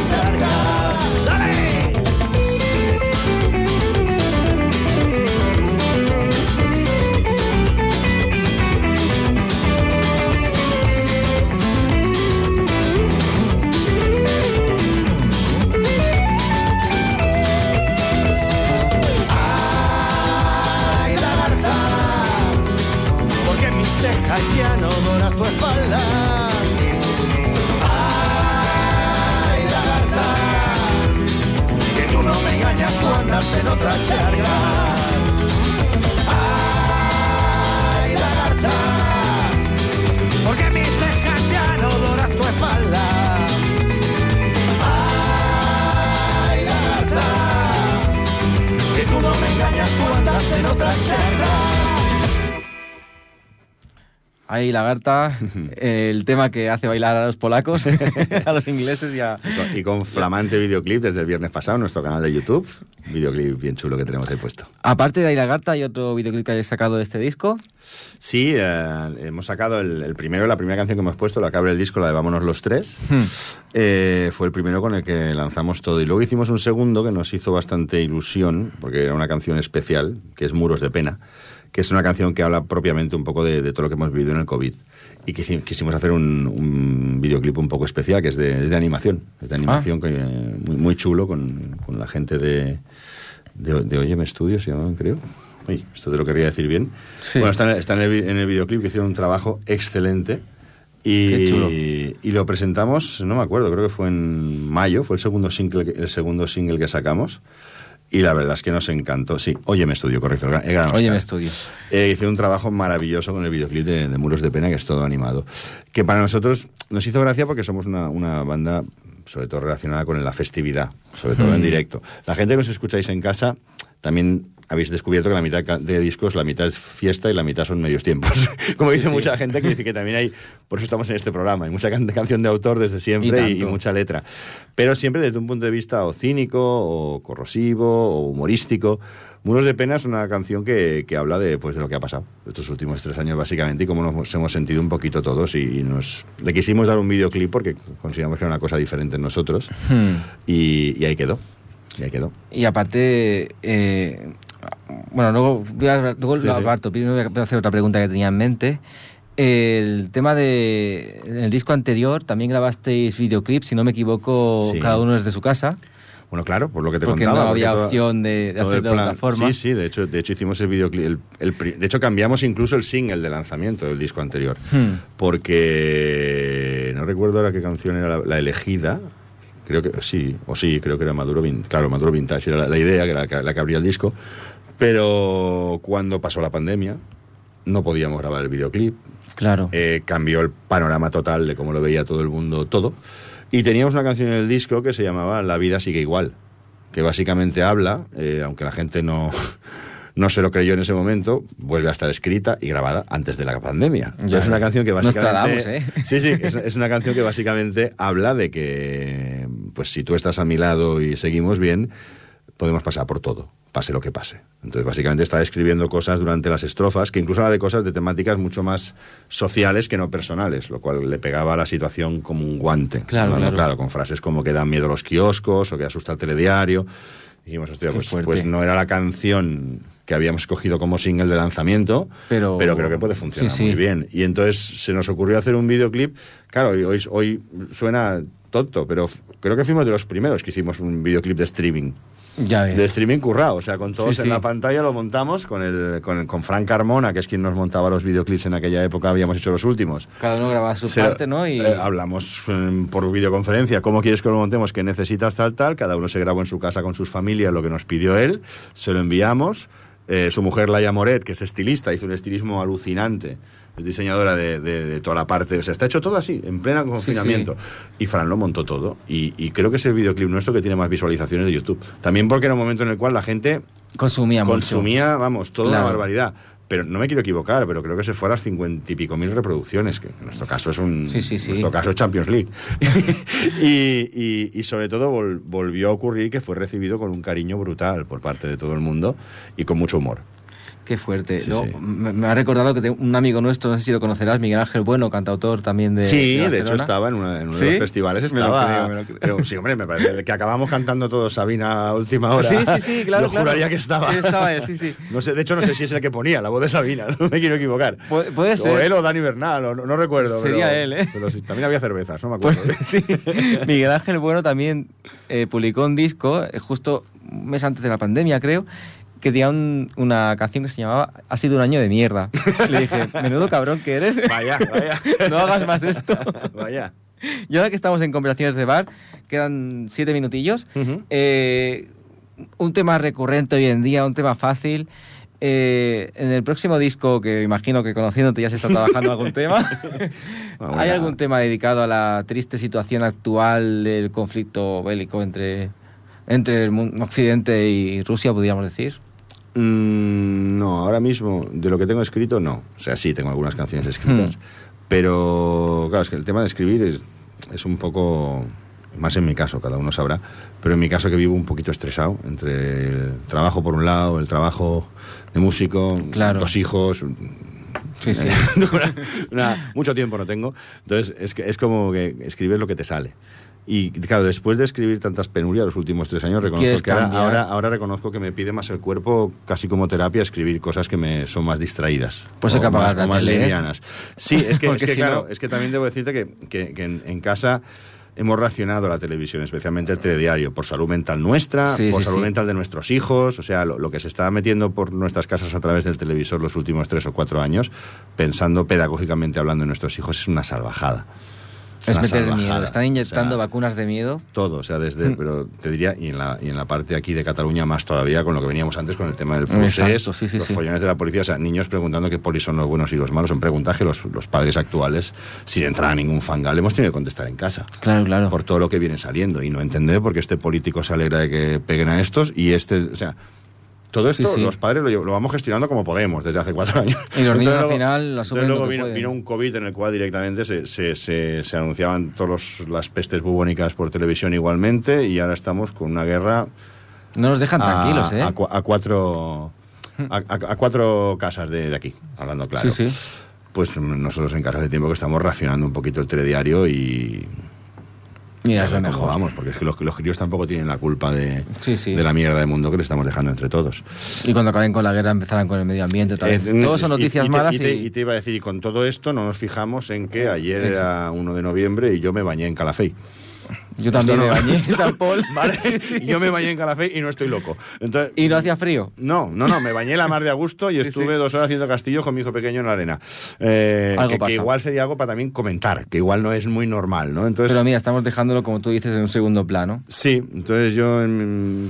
¡Dale! Ya no doras tu espalda. Ay, lagarta, que tú no me engañas, tú andas en otra charca. Ahí, Lagarta, el tema que hace bailar a los polacos, a los ingleses y a... Y con, y con flamante videoclip desde el viernes pasado en nuestro canal de YouTube. Videoclip bien chulo que tenemos ahí puesto. Aparte de ahí, Lagarta, ¿hay otro videoclip que hayas sacado de este disco? Sí, eh, hemos sacado el, el primero, la primera canción que hemos puesto, la que abre el disco, la de Vámonos los tres. Eh, fue el primero con el que lanzamos todo. Y luego hicimos un segundo que nos hizo bastante ilusión, porque era una canción especial, que es Muros de Pena, que es una canción que habla propiamente un poco de, de todo lo que hemos vivido en el COVID. Y quisi- quisimos hacer un, un videoclip un poco especial, que es de, es de animación. Es de animación que, eh, muy, muy chulo con, con la gente de, de, de Oyeme Studios, se llamaban, creo. Uy, esto te lo quería decir bien. Sí. Bueno, está, en está en el en el videoclip que hicieron un trabajo excelente. Y, y lo presentamos, no me acuerdo, creo que fue en mayo, fue el segundo single, que- el segundo single que sacamos. Y la verdad es que nos encantó. Sí, Óyeme Estudio, correcto. el gran Oye, me estudio. Eh, hicieron un trabajo maravilloso con el videoclip de, de Muros de Pena, que es todo animado. Que para nosotros nos hizo gracia porque somos una, una banda, sobre todo relacionada con la festividad, sobre todo en directo. La gente que os escucháis en casa, también habéis descubierto que la mitad de discos, la mitad es fiesta y la mitad son medios tiempos. Como dice mucha gente, que dice que también hay, por eso estamos en este programa, hay mucha can- canción de autor desde siempre Y mucha letra. Pero siempre desde un punto de vista o cínico, o corrosivo, o humorístico. Muros de Pena es una canción que, que habla de, pues, de lo que ha pasado estos últimos tres años, básicamente, y cómo nos hemos sentido un poquito todos. Y nos le quisimos dar un videoclip porque consideramos que era una cosa diferente en nosotros. Hmm. Y, y ahí quedó. Y ahí quedó. Y aparte, eh, bueno, luego, voy a- luego Sí, lo sí. aparto. Primero voy a hacer otra pregunta que tenía en mente. El tema de. En el disco anterior también grabasteis videoclips, si no me equivoco, Sí. cada uno desde su casa. Bueno, claro, por lo que te Porque contaba. no había toda- opción de, de hacerlo de otra forma. Sí, sí, de hecho, de hecho hicimos el videoclip. el- el de hecho, cambiamos incluso el single de lanzamiento del disco anterior. Hmm. Porque no recuerdo ahora qué canción era la, la elegida. Creo que sí, o sí, creo que era Maduro Vintage. Claro, Maduro Vintage era la, la idea, que era la, la que abría el disco. Pero cuando pasó la pandemia, no podíamos grabar el videoclip. Claro. Eh, cambió el panorama total de cómo lo veía todo el mundo, todo. Y teníamos una canción en el disco que se llamaba La vida sigue igual, que básicamente habla, eh, aunque la gente no, no se lo creyó en ese momento, vuelve a estar escrita y grabada antes de la pandemia. Ya. es una canción que básicamente... ¿eh? Sí, sí, es, es una canción que básicamente habla de que, pues si tú estás a mi lado y seguimos bien, podemos pasar por todo, pase lo que pase. Entonces, básicamente está escribiendo cosas durante las estrofas, que incluso habla de cosas de temáticas mucho más sociales que no personales, lo cual le pegaba a la situación como un guante. Claro, ¿no? claro. con frases como que dan miedo los kioscos o que asusta el telediario. Dijimos, hostia, pues, pues no era la canción que habíamos escogido como single de lanzamiento, Pero- creo que puede funcionar Sí, sí. muy bien. Y entonces se nos ocurrió hacer un videoclip. Claro, hoy, hoy, suena tonto, pero creo que fuimos de los primeros que hicimos un videoclip de streaming. Ya ves. De streaming currado, o sea, con todos Sí, en sí. la pantalla lo montamos, con, el, con, el- con Frank Carmona, que es quien nos montaba los videoclips en aquella época, habíamos hecho los últimos. Cada uno graba su Se- parte, ¿no? Y eh, hablamos eh, por videoconferencia, ¿cómo quieres que lo montemos? ¿Qué necesitas tal, tal? Cada uno se grabó en su casa con sus familias lo que nos pidió él, se lo enviamos. Eh, su mujer, Laia Moret, que es estilista, hizo un estilismo alucinante es diseñadora de, toda la parte, o sea, está hecho todo así, en pleno confinamiento. Y Fran lo montó todo. Y, creo que es el videoclip nuestro que tiene más visualizaciones de YouTube. También porque era un momento en el cual la gente consumía, consumía vamos, toda una barbaridad pero no me quiero equivocar, pero creo que se fue a las cincuenta y pico mil reproducciones, que en nuestro caso es un sí, sí, nuestro caso es Champions League. y, sobre todo volvió a ocurrir que fue recibido con un cariño brutal por parte de todo el mundo y con mucho humor. Qué fuerte. Me, ha recordado que un amigo nuestro, no sé si lo conocerás, Miguel Ángel Bueno, cantautor también de. Sí, de, hecho estaba en, uno de los festivales. Estaba. Pero sí, hombre, me parece que acabamos cantando todos Sabina a última hora. Sí, sí, sí, claro. Yo juraría que estaba. estaba él, sí, sí. No sé, de hecho, no sé si es el que ponía la voz de Sabina, no me quiero equivocar. puede ser. O él o Dani Bernal, no, recuerdo. Sería él, ¿eh? Pero sí, también había cervezas, no me acuerdo. Pues, sí. Miguel Ángel Bueno también eh, publicó un disco eh, justo un mes antes de la pandemia, creo que tenía una canción que se llamaba Ha sido un año de mierda. Le dije, menudo cabrón que eres. Vaya, vaya. no hagas más esto. Vaya. Y ahora que estamos en conversaciones de bar, quedan siete minutillos. Eh, un tema recurrente hoy en día, un tema fácil. Eh, en el próximo disco, que imagino que conociéndote ya se está trabajando algún tema, ¿hay algún tema dedicado a la triste situación actual del conflicto bélico entre, entre el Occidente y Rusia, podríamos decir? Mm, no, ahora mismo, de lo que tengo escrito, no. O sea, sí, tengo algunas canciones escritas. Hmm. Pero, claro, es que el tema de escribir es, es un poco más en mi caso, cada uno sabrá, pero en mi caso que vivo un poquito estresado entre el trabajo por un lado, el trabajo de músico, dos hijos. Sí, sí. mucho tiempo no tengo. Entonces, es, que, es como que escribes lo que te sale. Y claro, después de escribir tantas penurias los últimos tres años, reconozco que ahora, ahora, reconozco que me pide más el cuerpo, casi como terapia, escribir cosas que me son más distraídas. Pues hay que apagar más, más ¿eh? livianas. Sí, es que, es que claro, es que también debo decirte que, que, en, casa hemos racionado la televisión, especialmente el telediario, por salud mental nuestra, por salud mental de nuestros hijos, o sea, lo, lo, que se está metiendo por nuestras casas a través del televisor los últimos tres o cuatro años, pensando pedagógicamente hablando en nuestros hijos, es una salvajada. Es meter el miedo. Están inyectando vacunas de miedo. Todo, o sea, desde, mm. pero te diría, y en, la, y en la parte aquí de Cataluña más todavía, con lo que veníamos antes con el tema del proceso, sí, sí, los follones de la policía, o sea, niños preguntando qué polis son los buenos y los malos, son preguntas que los, los padres actuales, sin entrar a ningún fangal, hemos tenido que contestar en casa. Claro, claro. Por todo lo que viene saliendo y no entender por qué este político se alegra de que peguen a estos y este, o sea, todo esto los padres lo, vamos gestionando como podemos desde hace cuatro años. Y los niños al final asumen Luego vino, vino, un COVID en el cual directamente se, se, se, anunciaban todas las pestes bubónicas por televisión igualmente y ahora estamos con una guerra... No nos dejan tranquilos, ¿eh? A, cuatro... A, cuatro casas de, aquí, hablando claro. Sí, sí. Pues nosotros en casa de tiempo que estamos racionando un poquito el telediario y y es lo mejor. Vamos, porque es que los, los críos tampoco tienen la culpa de, de la mierda de mundo que le estamos dejando entre todos. Y cuando acaben con la guerra empezarán con el medio ambiente. Tal. Todos son noticias malas. Y te, y te, iba a decir, y con todo esto no nos fijamos en que ayer era 1 de noviembre y yo me bañé en Calafey. Yo también me bañé en San Paul. ¿Vale? Yo me bañé en Calafé y no estoy loco. Entonces, ¿Y no hacía frío? No, no, no. Me bañé la mar de agosto y estuve dos horas haciendo castillo con mi hijo pequeño en la arena. Eh, que, igual sería algo para también comentar, que igual no es muy normal, ¿no? Entonces, Pero mira, estamos dejándolo, como tú dices, en un segundo plano. Sí, entonces yo,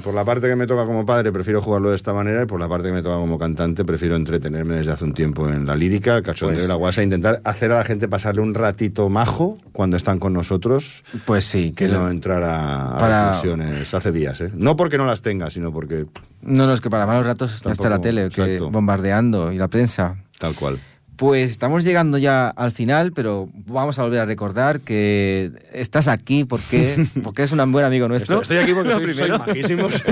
por la parte que me toca como padre, prefiero jugarlo de esta manera y por la parte que me toca como cantante, prefiero entretenerme desde hace un tiempo en la lírica, el cachondeo pues, la guasa, intentar hacer a la gente pasarle un ratito majo cuando están con nosotros. Pues sí. Que no entrar a para... hace días, ¿eh? No porque no las tenga, sino porque... No, no, es que para malos ratos está la tele, que bombardeando y la prensa. Tal cual. Pues estamos llegando ya al final, pero vamos a volver a recordar que estás aquí porque, porque eres un buen amigo nuestro. Estoy, aquí porque soy, soy majísimos.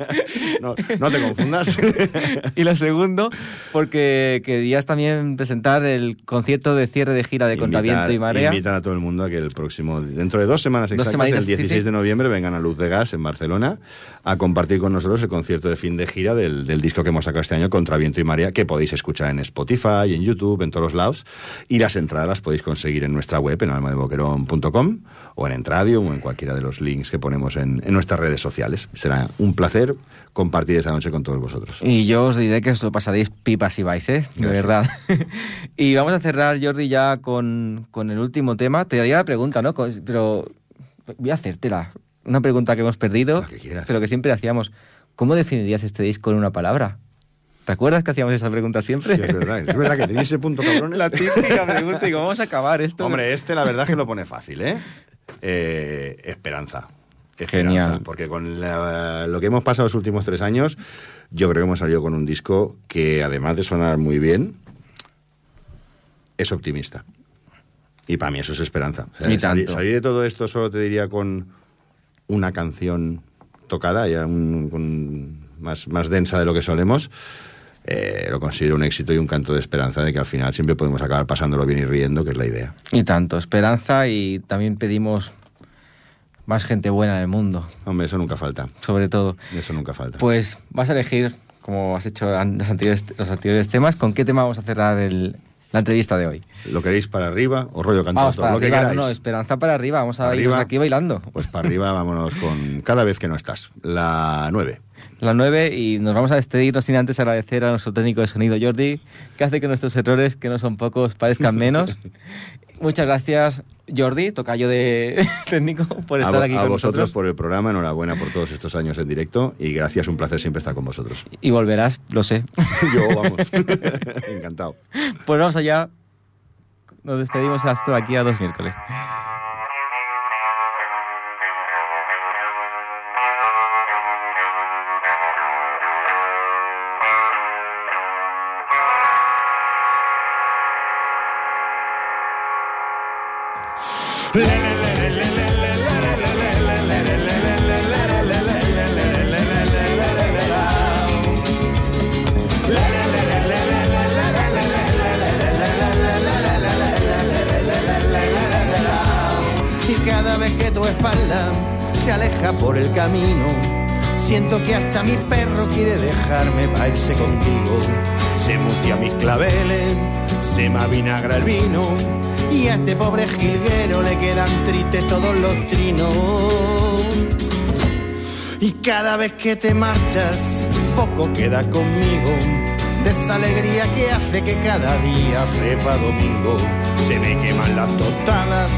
no, no, te confundas. y lo segundo, porque querías también presentar el concierto de cierre de gira de Contraviento y Marea. Invitar a todo el mundo a que el próximo, dentro de dos semanas exactas, el 16 de noviembre, vengan a Luz de Gas en Barcelona a compartir con nosotros el concierto de fin de gira del, del disco que hemos sacado este año, Contraviento y Marea, que podéis escuchar en Spotify, y en YouTube en todos lados. Y las entradas las podéis conseguir en nuestra web, en almadeboquerón.com, o en Entradio, o en cualquiera de los links que ponemos en, nuestras redes sociales. Será un placer compartir esta noche con todos vosotros. Y yo os diré que os lo pasaréis pipas y vais, ¿eh? De verdad. y vamos a cerrar, Jordi, ya con, con el último tema. Te haría la pregunta, ¿no? Pero voy a hacértela. Una pregunta que hemos perdido, pero que siempre hacíamos. ¿Cómo definirías este disco en una palabra? ¿Te acuerdas que hacíamos esa pregunta siempre? Sí, es verdad. Es verdad que tenéis ese punto, cabrones. La típica pregunta, y vamos a acabar esto. Hombre, este la verdad es que lo pone fácil, ¿eh? eh esperanza. Esperanza. Genial. Porque con la- lo que hemos pasado los últimos tres años, yo creo que hemos salido con un disco que, además de sonar muy bien, es optimista. Y para mí eso es esperanza. O sea, Y salir, de todo esto solo te diría con una canción tocada, ya un- más, más densa de lo que solemos. Eh, lo considero un éxito y un canto de esperanza de que al final siempre podemos acabar pasándolo bien y riendo, que es la idea. Y tanto, esperanza y también pedimos más gente buena en el mundo, Hombre, eso nunca falta. sobre todo. Eso nunca falta. Pues vas a elegir, como has hecho los anteriores, los anteriores temas, ¿con qué tema vamos a cerrar el- la entrevista de hoy? ¿Lo queréis para arriba o rollo Lo que arriba, no, queráis. no, esperanza para arriba, vamos a irnos aquí bailando. Pues para arriba vámonos con Cada vez que no estás. La 9. La 9 y nos vamos a despedir, no sin antes agradecer a nuestro técnico de sonido Jordi, que hace que nuestros errores, que no son pocos, parezcan menos. Muchas gracias Jordi, tocayo de técnico, por estar a, aquí a con vosotros nosotros. por el programa, enhorabuena por todos estos años en directo y gracias, un placer siempre estar con vosotros. Y volverás, lo sé. Yo, vamos, encantado. Pues vamos allá. Nos despedimos hasta aquí a dos miércoles. Y cada vez que tu espalda se aleja por el camino, siento que hasta mi perro quiere dejarme para irse contigo. Se mutia mis claveles, se me avinagra el vino, y a este pobre jilguero le quedan tristes todos los trinos. Y cada vez que te marchas, poco queda conmigo. De esa alegría que hace que cada día sepa domingo. Se me queman las tostadas,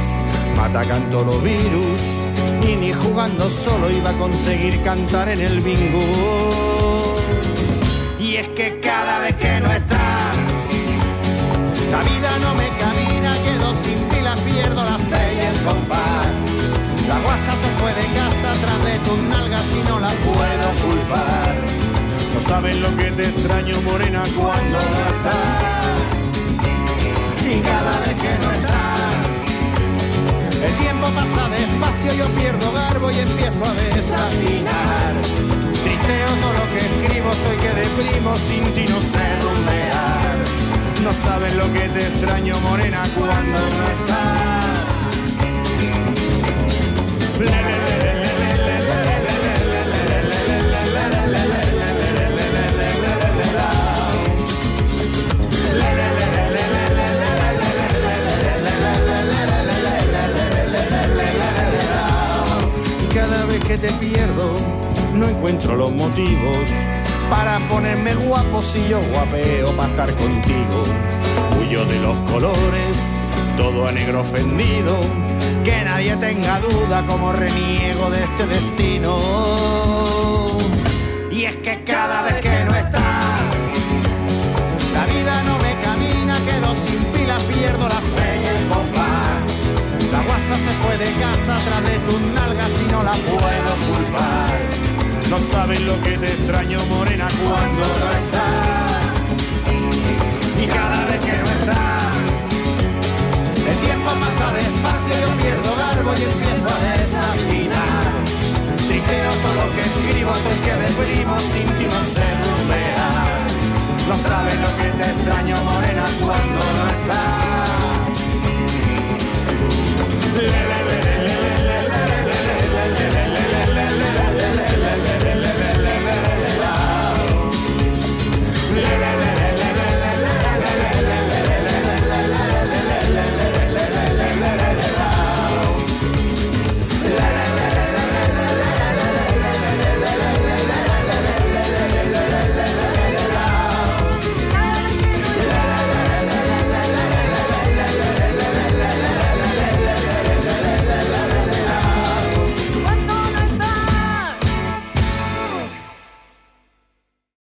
me atacan todos los virus. Y ni jugando solo iba a conseguir cantar en el bingo. Y es que cada vez que no estás, la vida no me compás. La guasa se fue de casa tras de tus nalgas y no la puedo culpar. No sabes lo que te extraño, morena, cuando no estás. Y cada vez que no estás, el tiempo pasa despacio, yo pierdo garbo y empiezo a desafinar. Tristeo todo lo que escribo, estoy que deprimo, sin ti no sé rumbear. No sabes lo que te extraño, morena, cuando no estás. Que te pierdo, no encuentro los motivos para ponerme guapo si yo guapeo para estar contigo. Huyo de los colores, todo a negro ofendido, que nadie tenga duda como reniego de este destino. Y es que cada vez que no estás, la vida no me camina, quedo sin pila, pierdo la fe y el compás. La guasa se fue de casa tras de tus nalgas y no la puedo culpar. No sabes lo que te extraño, morena, cuando no estás. Y cada vez que no estás tiempo pasa despacio, yo pierdo garbo y empiezo a desafinar. Triteo todo lo que escribo hasta que deprimo sin ti no sé. No sabes lo que te extraño, morena, cuando no estás.